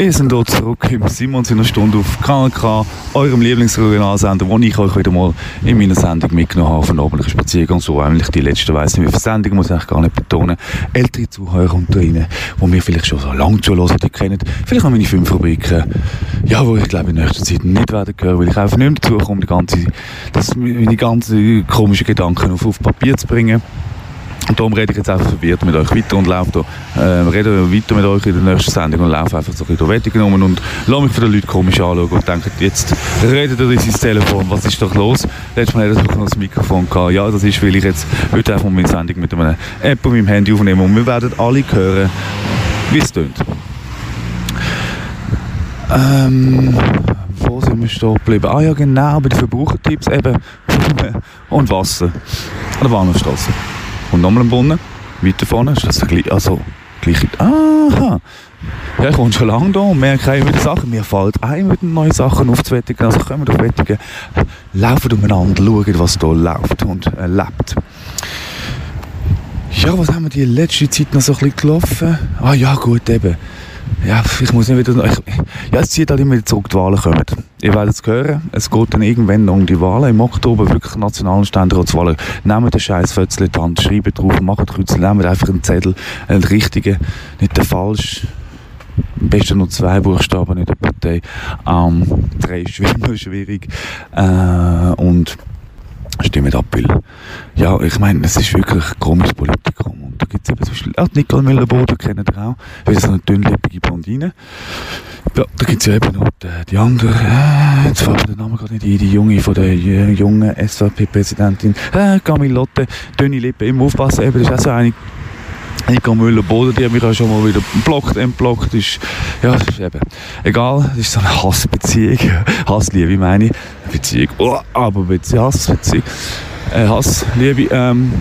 Ihr seid hier zurück im Simons in einer Stunde auf KNK, eurem Lieblingsregionalsender, wo ich euch wieder mal in meiner Sendung mitgenommen habe, von abendlichen Spaziergang. So eigentlich die letzte, weiss nicht wie viele Sendungen, muss ich gar nicht betonen. Ältere Zuhörer unter ihnen, die mir vielleicht schon so lange zuhören, die kennen vielleicht noch meine fünf Rubriken, ja, wo ich glaube in nächster Zeit nicht werden hören, weil ich einfach nicht mehr dazu komme, die ganze, das, meine ganzen komischen Gedanken auf, auf Papier zu bringen. Und darum rede ich jetzt einfach verwirrt mit euch weiter und laufe da, äh, rede weiter mit euch in der nächsten Sendung und laufe einfach so ein bisschen Wettig genommen und lasse mich von den Leuten komisch anschauen und denke, jetzt redet er in sein Telefon, was ist doch los? Letztes Mal hatte ich noch das Mikrofon gehabt. Ja, das ist, weil ich jetzt heute einfach meine Sendung mit einer App und meinem Handy aufnehme und wir werden alle hören, wie es tönt. Ähm, wo sind wir stehen geblieben? Ah ja, genau, bei den Verbrauchertipps eben. (laughs) und Wasser. An der Bahnhofstrasse. Und nochmal ein Brunnen. Weiter vorne ist das gleiche. Also, gleiche. Aha! Ja, ich wohne schon lange da und merke immer wieder Sachen. Mir fällt ein, mit neue Sachen aufzuwettigen. Also können wir auf Wettigen laufen umeinander, schauen, was da läuft und äh, lebt. Ja, was haben wir die letzte Zeit noch so ein bisschen gelaufen? Ah ja, gut, eben ja, ich muss nicht wieder, ich, ja, es zieht halt immer zurück, die Wahlen kommen. Ihr werdet es hören, es geht dann irgendwann um die Wahlen im Oktober, wirklich nationalen Ständerratswahlen. Nehmt den scheiß Fötzchen in die Hand, schreibt drauf, macht Kreuzel, nehmt einfach einen Zettel, einen richtigen, nicht den falschen. Am besten nur zwei Buchstaben in der Partei. Ähm, drei ist immer schwierig. Äh, und stimmt ab, weil, ja, ich meine, es ist wirklich ein komisches Politikum. Und da gibt es eben zum Beispiel, auch Nicole Müller-Boden kennen ihr auch, weil so eine dünnlippige Blondine. Ja, da gibt es ja eben noch die, die andere, äh, jetzt fällt mir der Name gerade nicht ein, die junge von der äh, jungen SVP-Präsidentin, äh, Camilotte, dünne Lippen, immer aufpassen, eben, das ist auch so eine, Nico Müller-Boden, die hat mich auch schon mal wieder blockt, entblockt, ist, ja, das ist eben, egal, das ist so eine Hassbeziehung, (laughs) Hassliebe meine ich, Beziehung, oh, aber Beziehung, Hassbeziehung, äh, Hassliebe, ähm,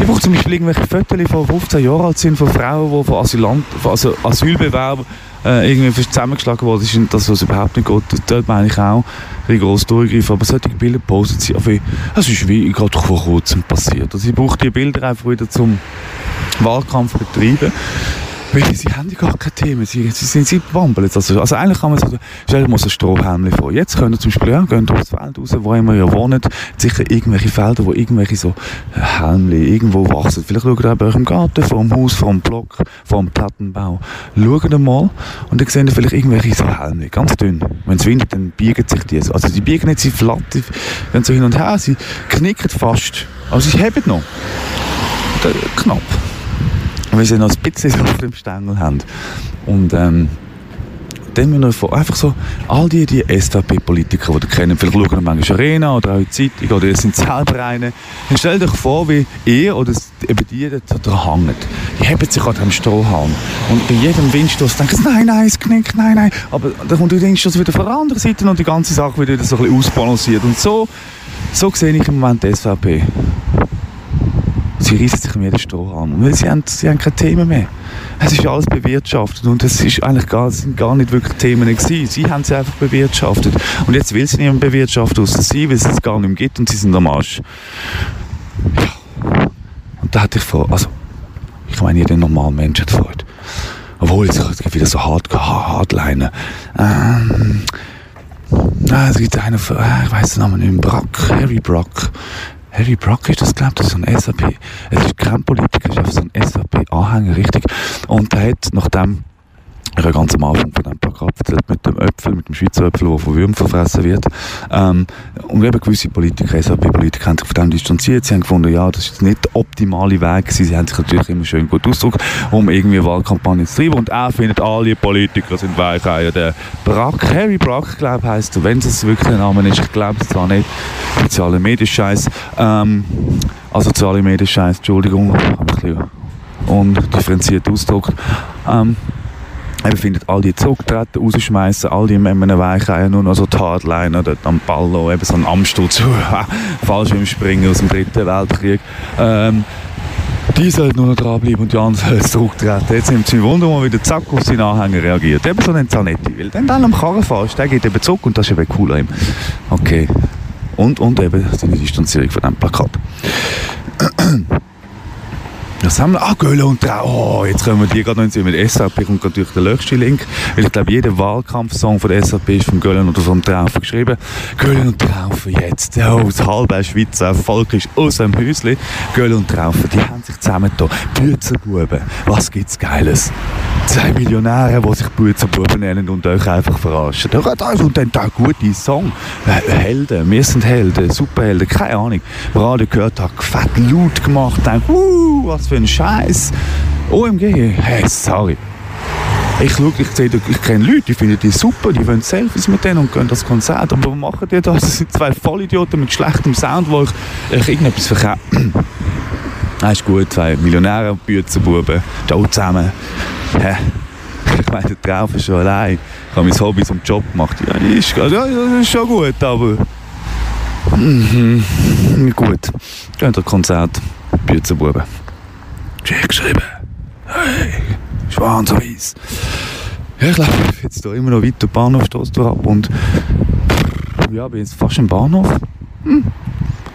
ich brauche zum Beispiel irgendwelche Fotos, die vor 15 Jahren alt sind, von Frauen, die von, Asylant, von Asylbewerbern äh, irgendwie zusammengeschlagen worden sind, das was überhaupt nicht geht. Dort meine ich auch rigoros durchgreifen. Aber solche Bilder posten sie, aber das ist wie gerade vor kurzem passiert. Also ich brauche die Bilder einfach wieder zum Wahlkampf betreiben. Weil sie haben ja gar keine Themen, sie, sie sind sie wambeln jetzt. Also, also eigentlich kann man sagen, stell dir mal so ein Strohhalmchen vor. Jetzt könnt ihr zum Beispiel, ja, gehen aufs Feld raus, wo immer ihr wohnt, sicher irgendwelche Felder, wo irgendwelche so Helmchen irgendwo wachsen. Vielleicht schaut ihr bei eurem Garten, vor dem Haus, vor dem Block, vor dem Plattenbau. Schaut mal und dann seht ihr vielleicht irgendwelche so Helmchen, ganz dünn. Wenn es windet, dann biegen sich die. Also die biegen nicht, sie flattern, wenn so hin und her, sie knicken fast. Also sie heben noch. Knapp weil sie noch ein bisschen so auf dem Stängel haben. Und ähm, dann müssen wir einfach so, all die, die SVP-Politiker, die ihr kennt, vielleicht schauen manchmal Arena oder auch in Zeitung oder ihr sind selber eine, dann stellt euch vor, wie ihr oder eben die da dran hängen. Die heben sich an diesem Strohhalm. Und bei jedem Windstoß denken sie, nein, nein, es knickt, nein, nein. Aber dann kommt der Windstoß wieder von der anderen Seite und die ganze Sache wird wieder so ein bisschen ausbalanciert. Und so, so sehe ich im Moment die SVP. Sie reißen sich mir den Strohhalm, weil sie haben, sie haben keine Themen mehr. Es ist alles bewirtschaftet und es ist gar, sind gar nicht wirklich Themen gewesen. Sie haben sie einfach bewirtschaftet. Und jetzt will sie niemand bewirtschaften außer sie, weil es es gar nicht mehr gibt und sie sind am Arsch. Ja. Und da hatte ich vor, also, ich meine, jeder normale Mensch hat Freude. Obwohl, es gibt wieder so hart, Hardliner. Ähm, ah, es gibt einen, ich weiß den Namen nicht, Brock, Harry Brock. Harry Brock ist das, glaube ich, so ein SAP. Es ist kein Politiker, es ist so ein SAP-Anhänger, richtig. Und der hat, nachdem ich ganz am Anfang von dem Plakat erzählt, mit dem Äpfel, mit dem Schweizer Äpfel, der von Würmern verfressen wird. Ähm, und eben gewisse Politiker, SAP-Politiker, haben sich von dem distanziert. Sie haben gefunden, ja, das ist nicht der optimale Weg. Sie haben sich natürlich immer schön gut ausgedrückt, um irgendwie Wahlkampagne zu treiben. Und er findet, alle Politiker sind Weicheier. Der Brack, Harry Brack, glaube ich, heisst, wenn es wirklich ein Name ist, ich glaube es zwar nicht, soziale Medien-Scheiß, ähm, also soziale Medien-Scheiß, Entschuldigung, habe bisschen undifferenziert ausgedrückt. Ähm, er findet all die zurücktreten, rausschmeißen, all die in einem Weicheier nur noch so die Hardliner dort am Ballo, eben so ein Amsturz, (laughs) Fallschirmspringen aus dem dritten Weltkrieg. Ähm, die sollten nur noch dranbleiben und die anderen sollen zurücktreten. Jetzt nimmt es mich Wunder, mal wieder zack auf seinen Anhänger reagiert. Eben so ein Zanetti. Weil dann, dann am Karren fährst, der geht eben zurück und das ist eben cool an ihm. Okay. Und, und eben seine Distanzierung von diesem Plakat. Was haben wir? Ah, Gölle und Trau. Oh, jetzt können wir die gerade noch mit SAP kommt natürlich der letzte Link. Weil ich glaube, jeder Wahlkampfsong von der SAP ist vom Göllen oder vom Traufen geschrieben. Göllen und Traufen jetzt. Oh, das halbe Schweizer Volk ist aus dem Häusli. Göllen und Traufen, die haben sich zusammen da. Büzenbuben. Was gibt's Geiles? Zwei Millionäre, die sich Büzenbuben nennen und euch einfach verarschen. Da ist und dann da gute Song. Äh, Helden. Wir sind Helden. Superhelden. Keine Ahnung. Radio gehört, hat fett laut gemacht. Denkt, uh, was für ein Scheiß. OMG, hey, sorry. Ich schaue, ich, sehe, ich kenne Leute, die finden die super, die wollen Selfies mit denen und gehen das Konzert. Aber was machen die das? Das sind zwei Vollidioten mit schlechtem Sound, wo ich, ich irgendetwas verkaufe. (clears throat) Das ist gut, zwei Millionäre und Büzenbuben, da zusammen. Hä? Ich meine, der Traum ist schon allein. Ich habe mein Hobby zum Job gemacht. Ja, ist, ja, das ist schon gut, aber... Mhm. Gut. Gehen wir Konzert. Büzenbuben. Geschichte geschrieben. Hey, schwarz weiß. Ja, ich glaube, jetzt hier immer noch weiter Bahnhofstrasse ab und ja, bin jetzt fast im Bahnhof. Hm.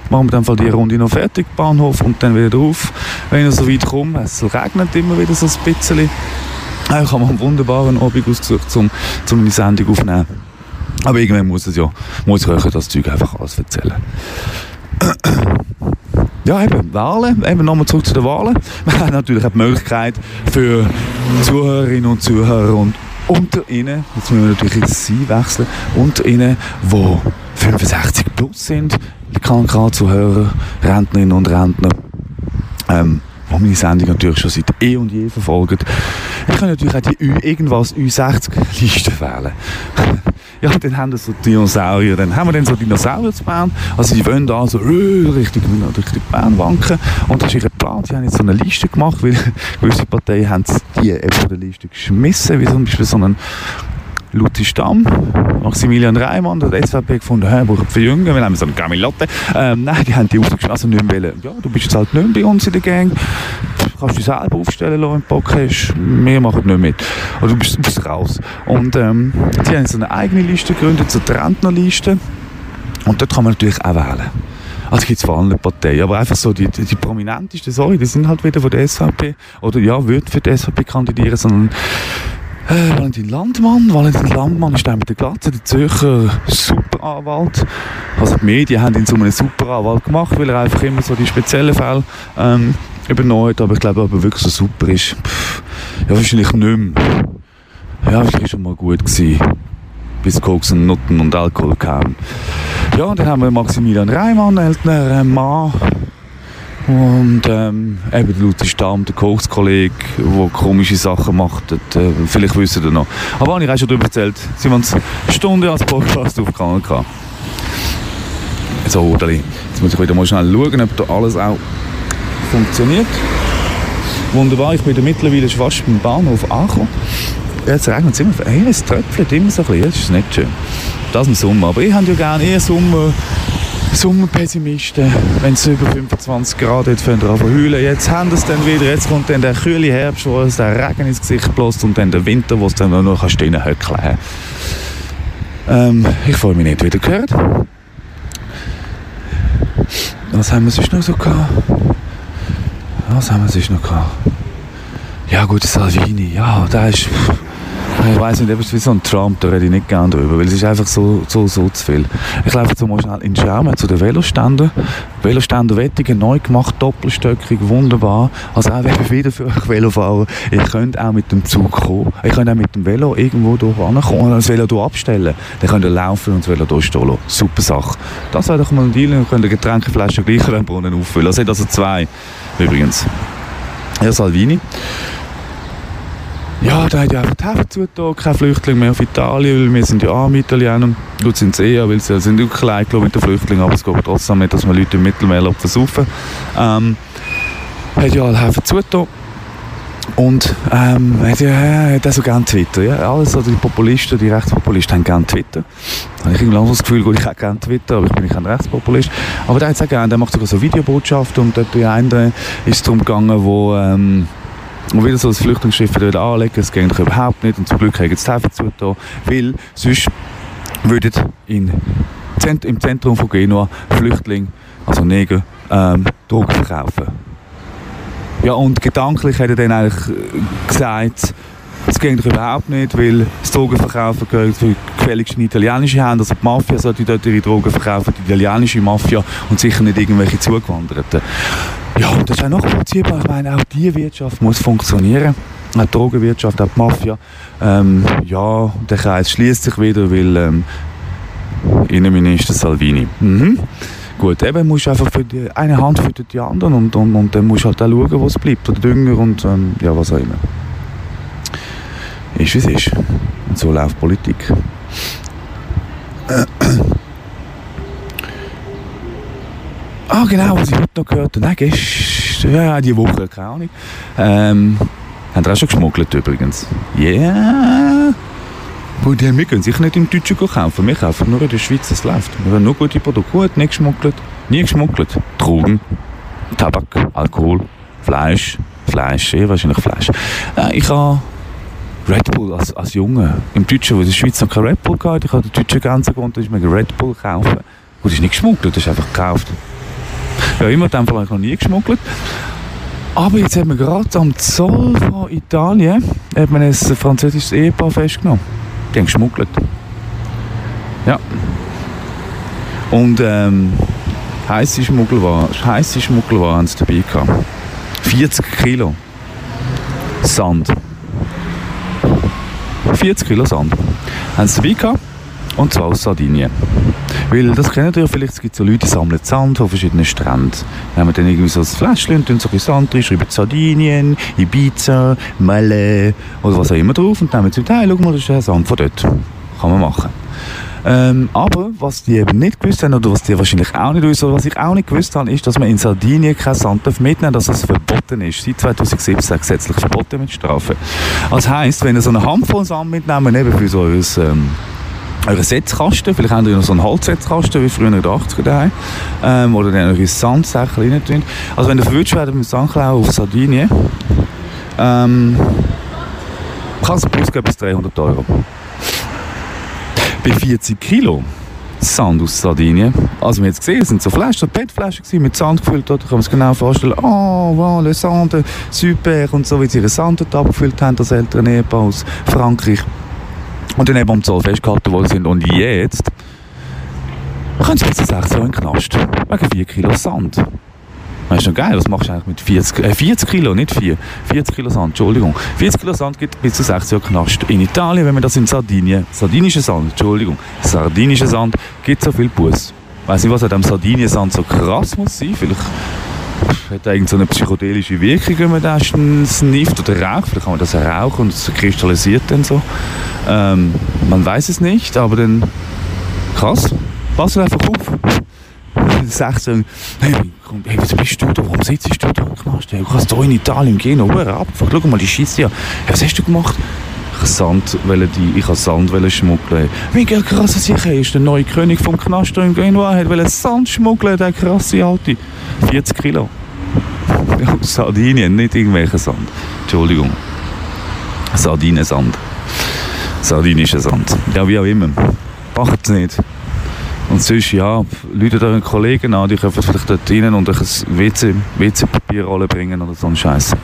Machen wir dann die Runde noch fertig, Bahnhof, und dann wieder drauf, wenn ich so weit komme. Es regnet immer wieder so ein bisschen. Ich habe mir einen wunderbaren Abend ausgesucht, um, um eine Sendung aufzunehmen. Aber irgendwann muss es ja, muss ich euch das Zeug einfach alles erzählen. Ja, eben, Wahlen. Eben nochmal zurück zu den Wahlen. (laughs) Wir haben natürlich auch die Möglichkeit für Zuhörerinnen und Zuhörer und unter ihnen, jetzt müssen wir natürlich ins Sie wechseln, unter ihnen, die 65 plus sind, ich kann gerade Zuhörer, Rentnerinnen und Rentner, ähm, die meine Sendung natürlich schon seit eh und je verfolgen. Ich kann natürlich auch die irgendwas Ü60-Liste wählen. (laughs) Ja, dann haben wir so Dinosaurier, dann haben wir dann so Dinosaurier zu bauen. Also die wollen da so äh, richtig, richtig Bern wanken. Und das ist ihr Plan. Sie haben jetzt so eine Liste gemacht, weil (laughs) gewisse Parteien haben die eben von der Liste geschmissen, wie zum Beispiel so einen Luthi Stamm, Maximilian Reimann, der SVP gefunden, hä, brauchen für Jünger, wir haben so eine Gamilotte. Ähm, nein, die haben die rausgeschmissen, also nicht mehr wollen. Ja, du bist jetzt halt nicht bei uns in der Gang kannst dich selber aufstellen lassen, wenn du Bock hast. Wir machen nicht mit. Oder du bist, bist raus. Und ähm, die haben so eine eigene Liste gegründet, so eine Rentnerliste. Und dort kann man natürlich auch wählen. Also gibt es vor allen Parteien, aber einfach so die, die, die prominentesten, sorry, die sind halt wieder von der SVP. Oder ja, würden für die SVP kandidieren, sondern äh, Valentin Landmann. Valentin Landmann ist der mit der Glatze, der Zürcher Superanwalt. Also die Medien haben ihn zu einem Superanwalt gemacht, weil er einfach immer so die speziellen Fälle ähm, übernommen aber ich glaube, ob er wirklich so super ist, pff, ja, wahrscheinlich nicht mehr. Ja, wahrscheinlich schon mal gut gewesen. Bis Koks und Nutten und Alkohol kamen. Ja, dann haben wir Maximilian Reimann, älterer Mann. Und ähm, eben der Luthi Stamm, der Kochskollege, der komische Sachen macht, äh, vielleicht wissen ihr noch. Aber habe ich auch schon darüber erzählt, wir uns eine Stunde als Podcast aufgegangen. So. Jetzt muss ich wieder mal schnell schauen, ob da alles auch funktioniert. Wunderbar, ich bin mittlerweile schon fast beim Bahnhof angekommen. Jetzt regnet es immer, hey, es tröpfelt immer so ein bisschen, das ist nicht schön. Das im Sommer, aber ich habe ja gerne eher Sommer, Sommerpessimisten, wenn es über 25 Grad jetzt fängt an heulen. Jetzt haben es dann wieder, jetzt kommt dann der kühle Herbst, wo es der Regen ins Gesicht bläst und dann der Winter, wo es dann nur noch stehen höckeln ähm, Ich freue mich nicht wieder gehört. Was haben wir sonst noch so gehabt? Was haben wir sonst noch gehabt? Ja gut, Salvini, ja, da ist... Ich weiß nicht, ist wie so ein Trump, da rede ich nicht gerne drüber, weil es ist einfach so, so, so zu viel. Ich laufe jetzt mal schnell in Schermen zu den Veloständen. Veloständer Wettigen, neu gemacht, doppelstöckig, wunderbar. Also auch wieder für euch Velofahrer, ihr könnt auch mit dem Zug kommen. Ihr könnt auch mit dem Velo irgendwo hier kommen und das Velo hier abstellen. Dann könnt ihr laufen und das Velo hier stehen. Super Sache. Das wäre doch mal ein Deal, dann könnt ihr Getränkeflaschen gleich in den Brunnen auffüllen. Das sind also zwei, übrigens. Ja, Salvini. Ja, da hat ja einfach die Häfen zugetan, keine Flüchtlinge mehr auf Italien, weil wir sind ja arme Italiener. Gut sind sie eher, weil sie sind auch klein mit den Flüchtlingen, aber es geht trotzdem nicht, dass man Leute im Mittelmeer versaufen ähm, hat ja alle Häfen zugetan. Und ähm, hat ja hat auch so gerne Twitter. Ja? Alles, also die Populisten, die Rechtspopulisten haben gerne Twitter. Da habe ich irgendwie das Gefühl, gut, ich habe gerne Twitter, aber ich bin kein Rechtspopulist. Aber der hat es auch gerne, der macht sogar so Videobotschaften und dort bei einem ist es darum gegangen, wo... Ähm, und wieder so ein Flüchtlingsschiff wieder anlegen, das geht überhaupt nicht. Und zum Glück haben jetzt die Häfen zugetan, weil sonst würden in Zent im Zentrum von Genua Flüchtlinge, also Neger, ähm, Drogen verkaufen. Ja, und gedanklich hat er dann eigentlich äh, gesagt, das geht überhaupt nicht, weil das Drogenverkaufen gehört für gefälligst in italienische Hände. Also die Mafia sollte dort ihre Drogen verkaufen, die italienische Mafia und sicher nicht irgendwelche Zugewanderten. Ja, und das ist auch nachvollziehbar. Ich meine, auch die Wirtschaft muss funktionieren. Auch die Drogenwirtschaft, auch die Mafia. Ähm, ja, der Kreis schließt sich wieder, weil ähm, Innenminister Salvini. Mhm. Gut, eben musst du einfach für die eine Hand für die anderen und, und, und dann musst du halt auch schauen, was bleibt. Oder Dünger und ähm, ja, was auch immer. Ist wie es ist. Und so läuft Politik. Ah, genau, was ich heute noch gehört habe. Nein, gestern, ja, die Woche, keine Ahnung. Ähm, haben auch schon geschmuggelt übrigens. Yeah. wir können sicher nicht im Deutschen kaufen. Wir kaufen nur in der Schweiz, es läuft. Wir haben nur gute Produkte. Gut, nicht geschmuggelt. Nie geschmuggelt. Drogen, Tabak, Alkohol, Fleisch. Fleisch, eh, wahrscheinlich Fleisch. Äh, ich habe Red Bull als, als Junge. Im Deutschen, wo in der Schweiz noch kein Red Bull gehabt, ich habe die deutsche Grenze gewohnt, da ist mir Red Bull kaufen. Gut, ist nicht geschmuggelt, das ist einfach gekauft. Ja, immer in dem Fall habe ich noch nie geschmuggelt. Aber jetzt haben wir gerade am Zoll von Italien hat man ein französisches Ehepaar festgenommen. Die haben geschmuggelt. Ja. Und ähm, heisse Schmuggelwaren, heisse haben sie dabei gehabt. 40 Kilo Sand. 40 Kilo Sand. Haben sie dabei gehabt. Und zwar aus Sardinien. Weil, das kennt ihr ja vielleicht, es gibt so Leute, die sammeln Sand von verschiedenen Stränden. Wir dann irgendwie so ein Fläschchen und tun so ein Sand drin, schreiben Sardinien, Ibiza, Malle oder was auch immer drauf und dann haben wir hey, schau mal, das ist der Sand von dort. Kann man machen. Ähm, aber was die eben nicht gewusst haben, oder was die wahrscheinlich auch nicht wissen, oder was ich auch nicht gewusst habe, ist, dass man in Sardinien keinen Sand mitnehmen darf, dass das verboten ist. Seit 2017 gesetzlich verboten mit Strafe. Das heisst, wenn ihr so eine Handvoll Sand mitnehmen, eben für so ein ähm, euren Setzkasten, vielleicht habt ihr noch so einen Holzsetzkasten, wie früher in den 80er daheim, ähm, oder dann eure Sandsäcke rein tun. Also wenn ihr verwünscht werdet mit Sandklau auf Sardinien, ähm, Kassenbus geht bis 300 Euro. Bei 40 Kilo Sand aus Sardinien. Also wir haben jetzt gesehen, es sind so Flaschen, PET-Flaschen mit Sand gefüllt. Da kann man sich genau vorstellen, oh, wow, le Sand, super. Und so wie sie ihre Sand abgefüllt haben, das ältere Ehepaar aus Frankreich. Und dann eben am Zoll festgehalten worden sind. Und jetzt können sie bis zu 6 Jahre in den Knast. Wegen 4 Kilo Sand. Das ist noch geil, was machst du eigentlich mit 40, äh, 40 Kilo, nicht 4, 40 Kilo Sand, Entschuldigung. 40 Kilo Sand gibt bis zu 6 Jahre Knast. In Italien, wenn man das in Sardinien, sardinischer Sand, Entschuldigung, sardinischer Sand, gibt so viel. Ich weiß nicht, was an dem Sardinien-Sand so krass muss sein, vielleicht hat irgend so eine psychedelische Wirkung, wenn man das snifft oder raucht. Vielleicht kann man das rauchen und es kristallisiert dann so. Ähm, man weiß es nicht, aber dann krass. Pass einfach auf. (laughs) Sagt so, hey, hey, was bist du da? Warum sitzt du da? Du kannst hier in Italien gehen, oder? Abgefuckt. Schau mal, die Scheiße ja. Was hast du gemacht? Sand die, ich Sand schmuggeln. Wie krass sicher ist der neue König vom Knast in Genua hat wollte Sand schmuggeln, der krasse Alte. 40 Kilo. Aus Sardinien, nicht irgendwelcher Sand. Entschuldigung. Sardinensand. Sardinischer Sand. Ja, wie auch immer. Macht es nicht. Und sonst, ja, Leute da einen Kollegen an, die können vielleicht dort rein und ein WC, WC-Papierrolle bringen oder so ein Scheiß.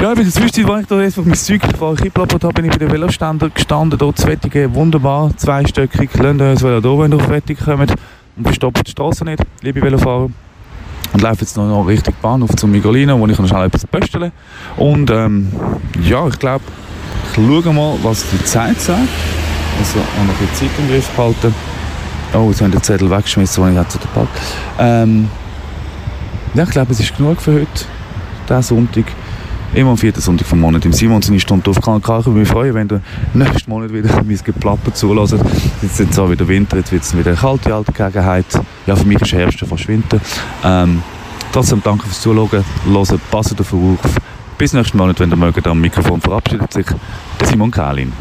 Ja, in der Zwischenzeit, als ich da jetzt mein Zeug eingeplappert habe, bin ich bei den Veloständer gestanden. Dort das Wettige, wunderbar, zweistöckig. Lasst das Velo wenn ihr auf Wettig kommt. Und verstopft die Straße nicht, liebe Velofahrer. Und laufe jetzt noch, Richtung Bahnhof zum Migolino, wo ich noch schnell etwas pösteln Und ähm, ja, ich glaube, ich schaue mal, was die Zeit sagt. Also, habe noch die Zeit im Griff behalten. Oh, jetzt haben die Zettel weggeschmissen, den ich jetzt gepackt ähm, Ja, ich glaube, es ist genug für heute, diesen Sonntag. Immer am vierten Sonntag vom Monat im Simon seine Stunde auf Kanal K. Ich würde mich freuen, wenn du nächsten Monat wieder (laughs) mein Geplapper zulässt. Jetzt ist es wieder Winter, jetzt wird es wieder eine kalte alte Gelegenheit. Ja, für mich ist Herbst fast Winter. Ähm, trotzdem danke fürs Zuschauen, hören, passen dafür auf. Bis nächsten Monat, wenn ihr mögt, am Mikrofon verabschiedet sich Simon Kählin.